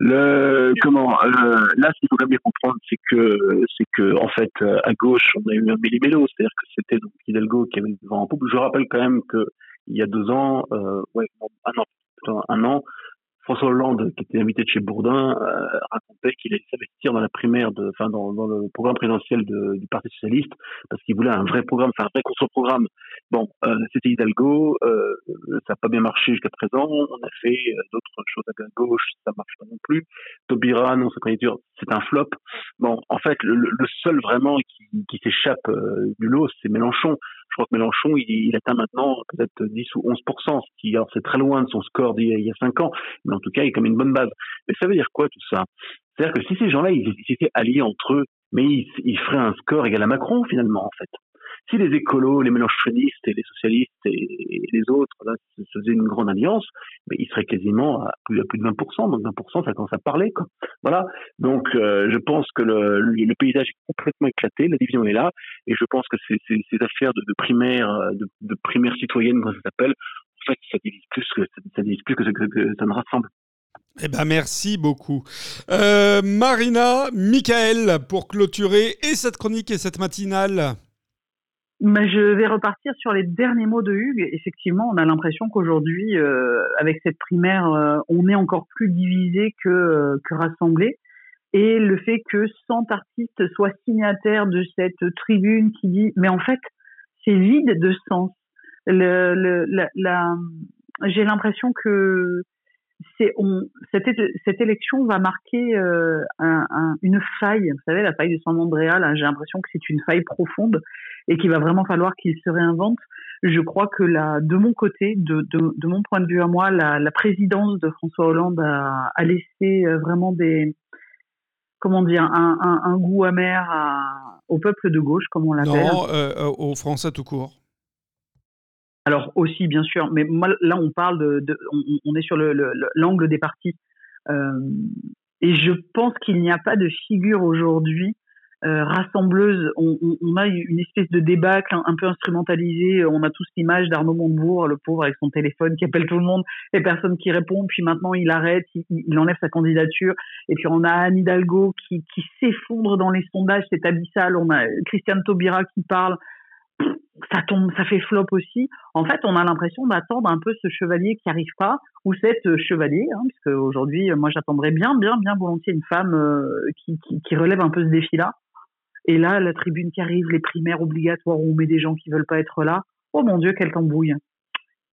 Le, comment, euh, là, ce qu'il faut quand même bien comprendre, c'est que, c'est que, en fait, euh, à gauche, on a eu un méli-mélo, c'est-à-dire que c'était donc Hidalgo qui avait le vent en poupe. Je rappelle quand même que, il y a deux ans, euh, ouais, un an, un an, François Hollande, qui était invité de chez Bourdin, euh, racontait qu'il allait s'investir dans la primaire, de, enfin dans, dans le programme présidentiel de- du Parti socialiste, parce qu'il voulait un vrai programme, enfin un vrai contre-programme. Bon, euh, c'était Hidalgo, euh, ça n'a pas bien marché jusqu'à présent. On a fait euh, d'autres choses à gauche, ça marche pas non plus. Taubira, non, sa candidature, c'est un flop. Bon, en fait, le, le seul vraiment qui, s'échappe euh, du lot, c'est Mélenchon. Je crois que Mélenchon, il, atteint maintenant peut-être 10 ou 11 ce qui, alors c'est très loin de son score d'il y a- il y a 5 ans, mais en tout cas, il est comme une bonne base. Mais ça veut dire quoi tout ça? C'est-à-dire que si ces gens-là, ils, ils étaient alliés entre eux, mais ils, ils feraient un score égal à Macron finalement, en fait. Si les écolos, les mélanchonistes et les socialistes et, les autres là, se, faisaient une grande alliance, mais ils seraient quasiment à plus, de 20%. Donc 20%, ça commence à parler. Quoi. Voilà. Donc euh, je pense que le, le, paysage est complètement éclaté, la division est là, et je pense que ces, ces, ces affaires de, de primaire, euh, de, de primaire citoyenne, comme ça s'appelle, en fait, ça divise plus que ça, ça divise plus que, que, que ça ne rassemble. Eh ben merci beaucoup. Euh, Marina, Michael, pour clôturer et cette chronique et cette matinale. Mais je vais repartir sur les derniers mots de Hugues. Effectivement, on a l'impression qu'aujourd'hui, euh, avec cette primaire, euh, on est encore plus divisé que, euh, que rassemblé. Et le fait que 100 artistes soient signataires de cette tribune qui dit, mais en fait, c'est vide de sens. Le, le, la, la, j'ai l'impression que cette, cette élection va marquer euh, un, un, une faille. Vous savez la faille de San Andrea là j'ai l'impression que c'est une faille profonde et qu'il va vraiment falloir qu'il se réinvente. Je crois que là de mon côté de, de, mon point de vue à moi la, la présidence de François Hollande a, laissé euh, vraiment des comment dire un, un, goût amer au peuple de gauche comme on l'appelle. Non euh, aux Français tout court alors aussi, bien sûr, mais moi, là, on parle de, de on, on, est sur l'angle le, des partis, euh, et je pense qu'il n'y a pas de figure aujourd'hui euh, rassembleuse. On, on, a une espèce de débâcle un, un peu instrumentalisé. On a tous l'image d'Arnaud Montebourg, le pauvre avec son téléphone qui appelle tout le monde et personne qui répond. Puis maintenant, il arrête, il, il enlève sa candidature. Et puis on a Anne Hidalgo qui, qui s'effondre dans les sondages, c'est abyssal. On a Christiane Taubira qui parle ça tombe, ça fait flop aussi. En fait, on a l'impression d'attendre un peu ce chevalier qui arrive pas, ou cette chevalier, hein, puisque aujourd'hui, moi, j'attendrais bien, bien, bien volontiers une femme euh, qui, relève un peu ce défi-là. Et là, la tribune qui arrive, les primaires obligatoires où on met des gens qui veulent pas être là. Oh mon Dieu, quelle tambouille.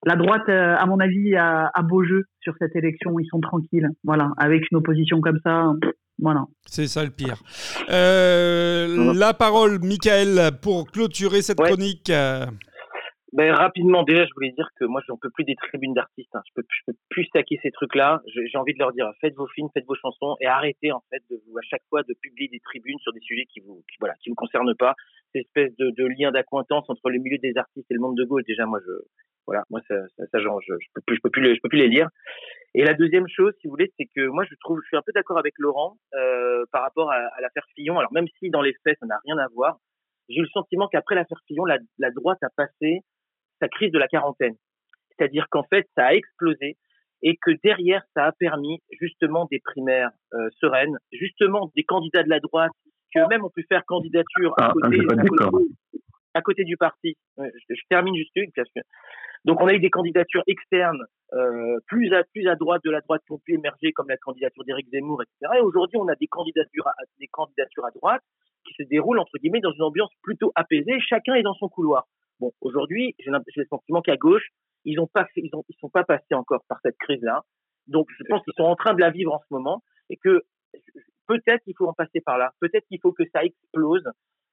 La droite, euh, à mon avis, a, a beau jeu sur cette élection. Ils sont tranquilles. Voilà. Avec une opposition comme ça, voilà. C'est ça le pire. Euh, la parole, Michael, pour clôturer cette ouais. chronique. Ben, rapidement, déjà, je voulais dire que moi, j'en peux plus des tribunes d'artistes. Hein. Je, peux, je peux plus stacker ces trucs-là. J'ai envie de leur dire, faites vos films, faites vos chansons et arrêtez, en fait, de vous, à chaque fois, de publier des tribunes sur des sujets qui vous, qui, voilà, qui vous concernent pas. cette espèce de, de lien d'accointance entre le milieu des artistes et le monde de gauche. Déjà, moi, je, voilà, moi, ça, ça, ça genre, je, je peux plus, je peux plus, les, je peux plus les lire. Et la deuxième chose, si vous voulez, c'est que moi, je trouve, je suis un peu d'accord avec Laurent euh, par rapport à, à l'affaire Fillon. Alors, même si dans les faits, ça n'a rien à voir, j'ai eu le sentiment qu'après l'affaire Fillon, la, la droite a passé sa crise de la quarantaine. C'est-à-dire qu'en fait, ça a explosé et que derrière, ça a permis justement des primaires euh, sereines, justement des candidats de la droite qui eux-mêmes ont pu faire candidature à Ah, côté, pas à côté, du parti. Je, je termine juste une, parce que- donc on a eu des candidatures externes euh, plus à plus à droite de la droite qui ont pu émerger comme la candidature d'Éric Zemmour, etc. Et aujourd'hui on a des candidatures à, des candidatures à droite qui se déroulent entre guillemets dans une ambiance plutôt apaisée. Chacun est dans son couloir. Bon, aujourd'hui j'ai le sentiment qu'à gauche ils ont pas fait, ils ont ils sont pas passés encore par cette crise là. Donc je pense qu'ils sont en train de la vivre en ce moment et que peut-être qu'il faut en passer par là. Peut-être qu'il faut que ça explose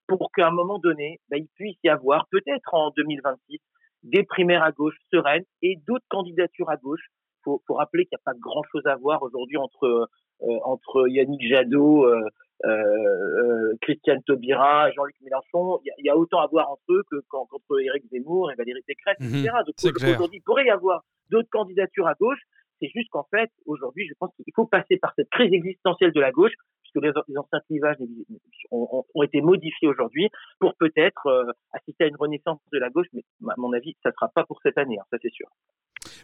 pour qu'à un moment donné, ben, il puisse y avoir peut-être en 2026 des primaires à gauche sereines et d'autres candidatures à gauche. Faut, faut rappeler qu'il n'y a pas grand-chose à voir aujourd'hui entre euh, entre Yannick Jadot, euh, euh, euh, Christiane Taubira, Jean-Luc Mélenchon. Il y, a- il y a autant à voir entre eux que qu'en- qu'entre Éric Zemmour et Valérie Pécresse, Mhm, etc. Donc aujourd'hui, il pourrait y avoir d'autres candidatures à gauche. C'est juste qu'en fait, aujourd'hui, je pense qu'il faut passer par cette crise existentielle de la gauche, puisque les, les anciens clivages ont, ont- ont été modifiés aujourd'hui, pour peut-être euh, assister à une renaissance de la gauche. Mais à mon avis, ça ne sera pas pour cette année, hein, ça c'est sûr.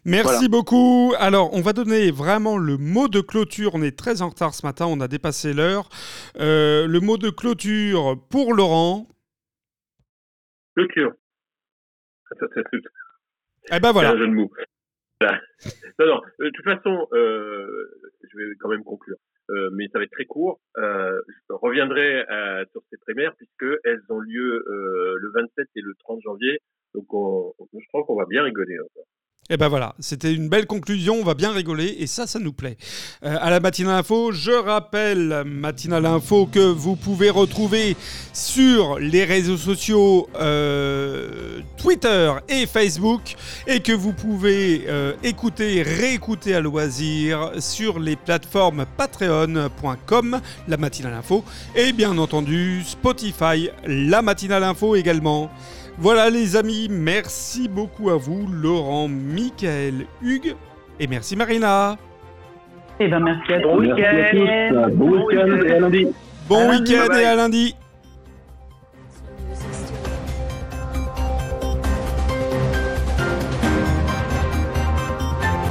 Merci beaucoup. Alors, on va donner vraiment le mot de clôture. On est très en retard ce matin, on a dépassé l'heure. Euh, le mot de clôture pour Laurent. Clôture. Ça, ça, ça, Eh ben voilà. Un jeu de mots. Non, non, euh, de toute façon, euh, je vais quand même conclure. Euh, mais ça va être très court. Je reviendrai euh, sur ces primaires puisqu'elles ont lieu le 27 et le 30 janvier. Donc, on, je crois qu'on va bien rigoler. hein. Et ben voilà, c'était une belle conclusion, on va bien rigoler et ça, ça nous plaît. Euh, à la Matinale Info, je rappelle, Matinale Info, que vous pouvez retrouver sur les réseaux sociaux euh, Twitter et Facebook et que vous pouvez euh, écouter, réécouter à loisir sur les plateformes patreon.com, la Matinale Info, et bien entendu Spotify, la Matinale Info également. Voilà les amis, merci beaucoup à vous, Laurent, Michael, Hugues et merci Marina. Eh ben merci à Bon tous. Merci à tous. Bon week-end et à lundi. Bon week-end et à lundi.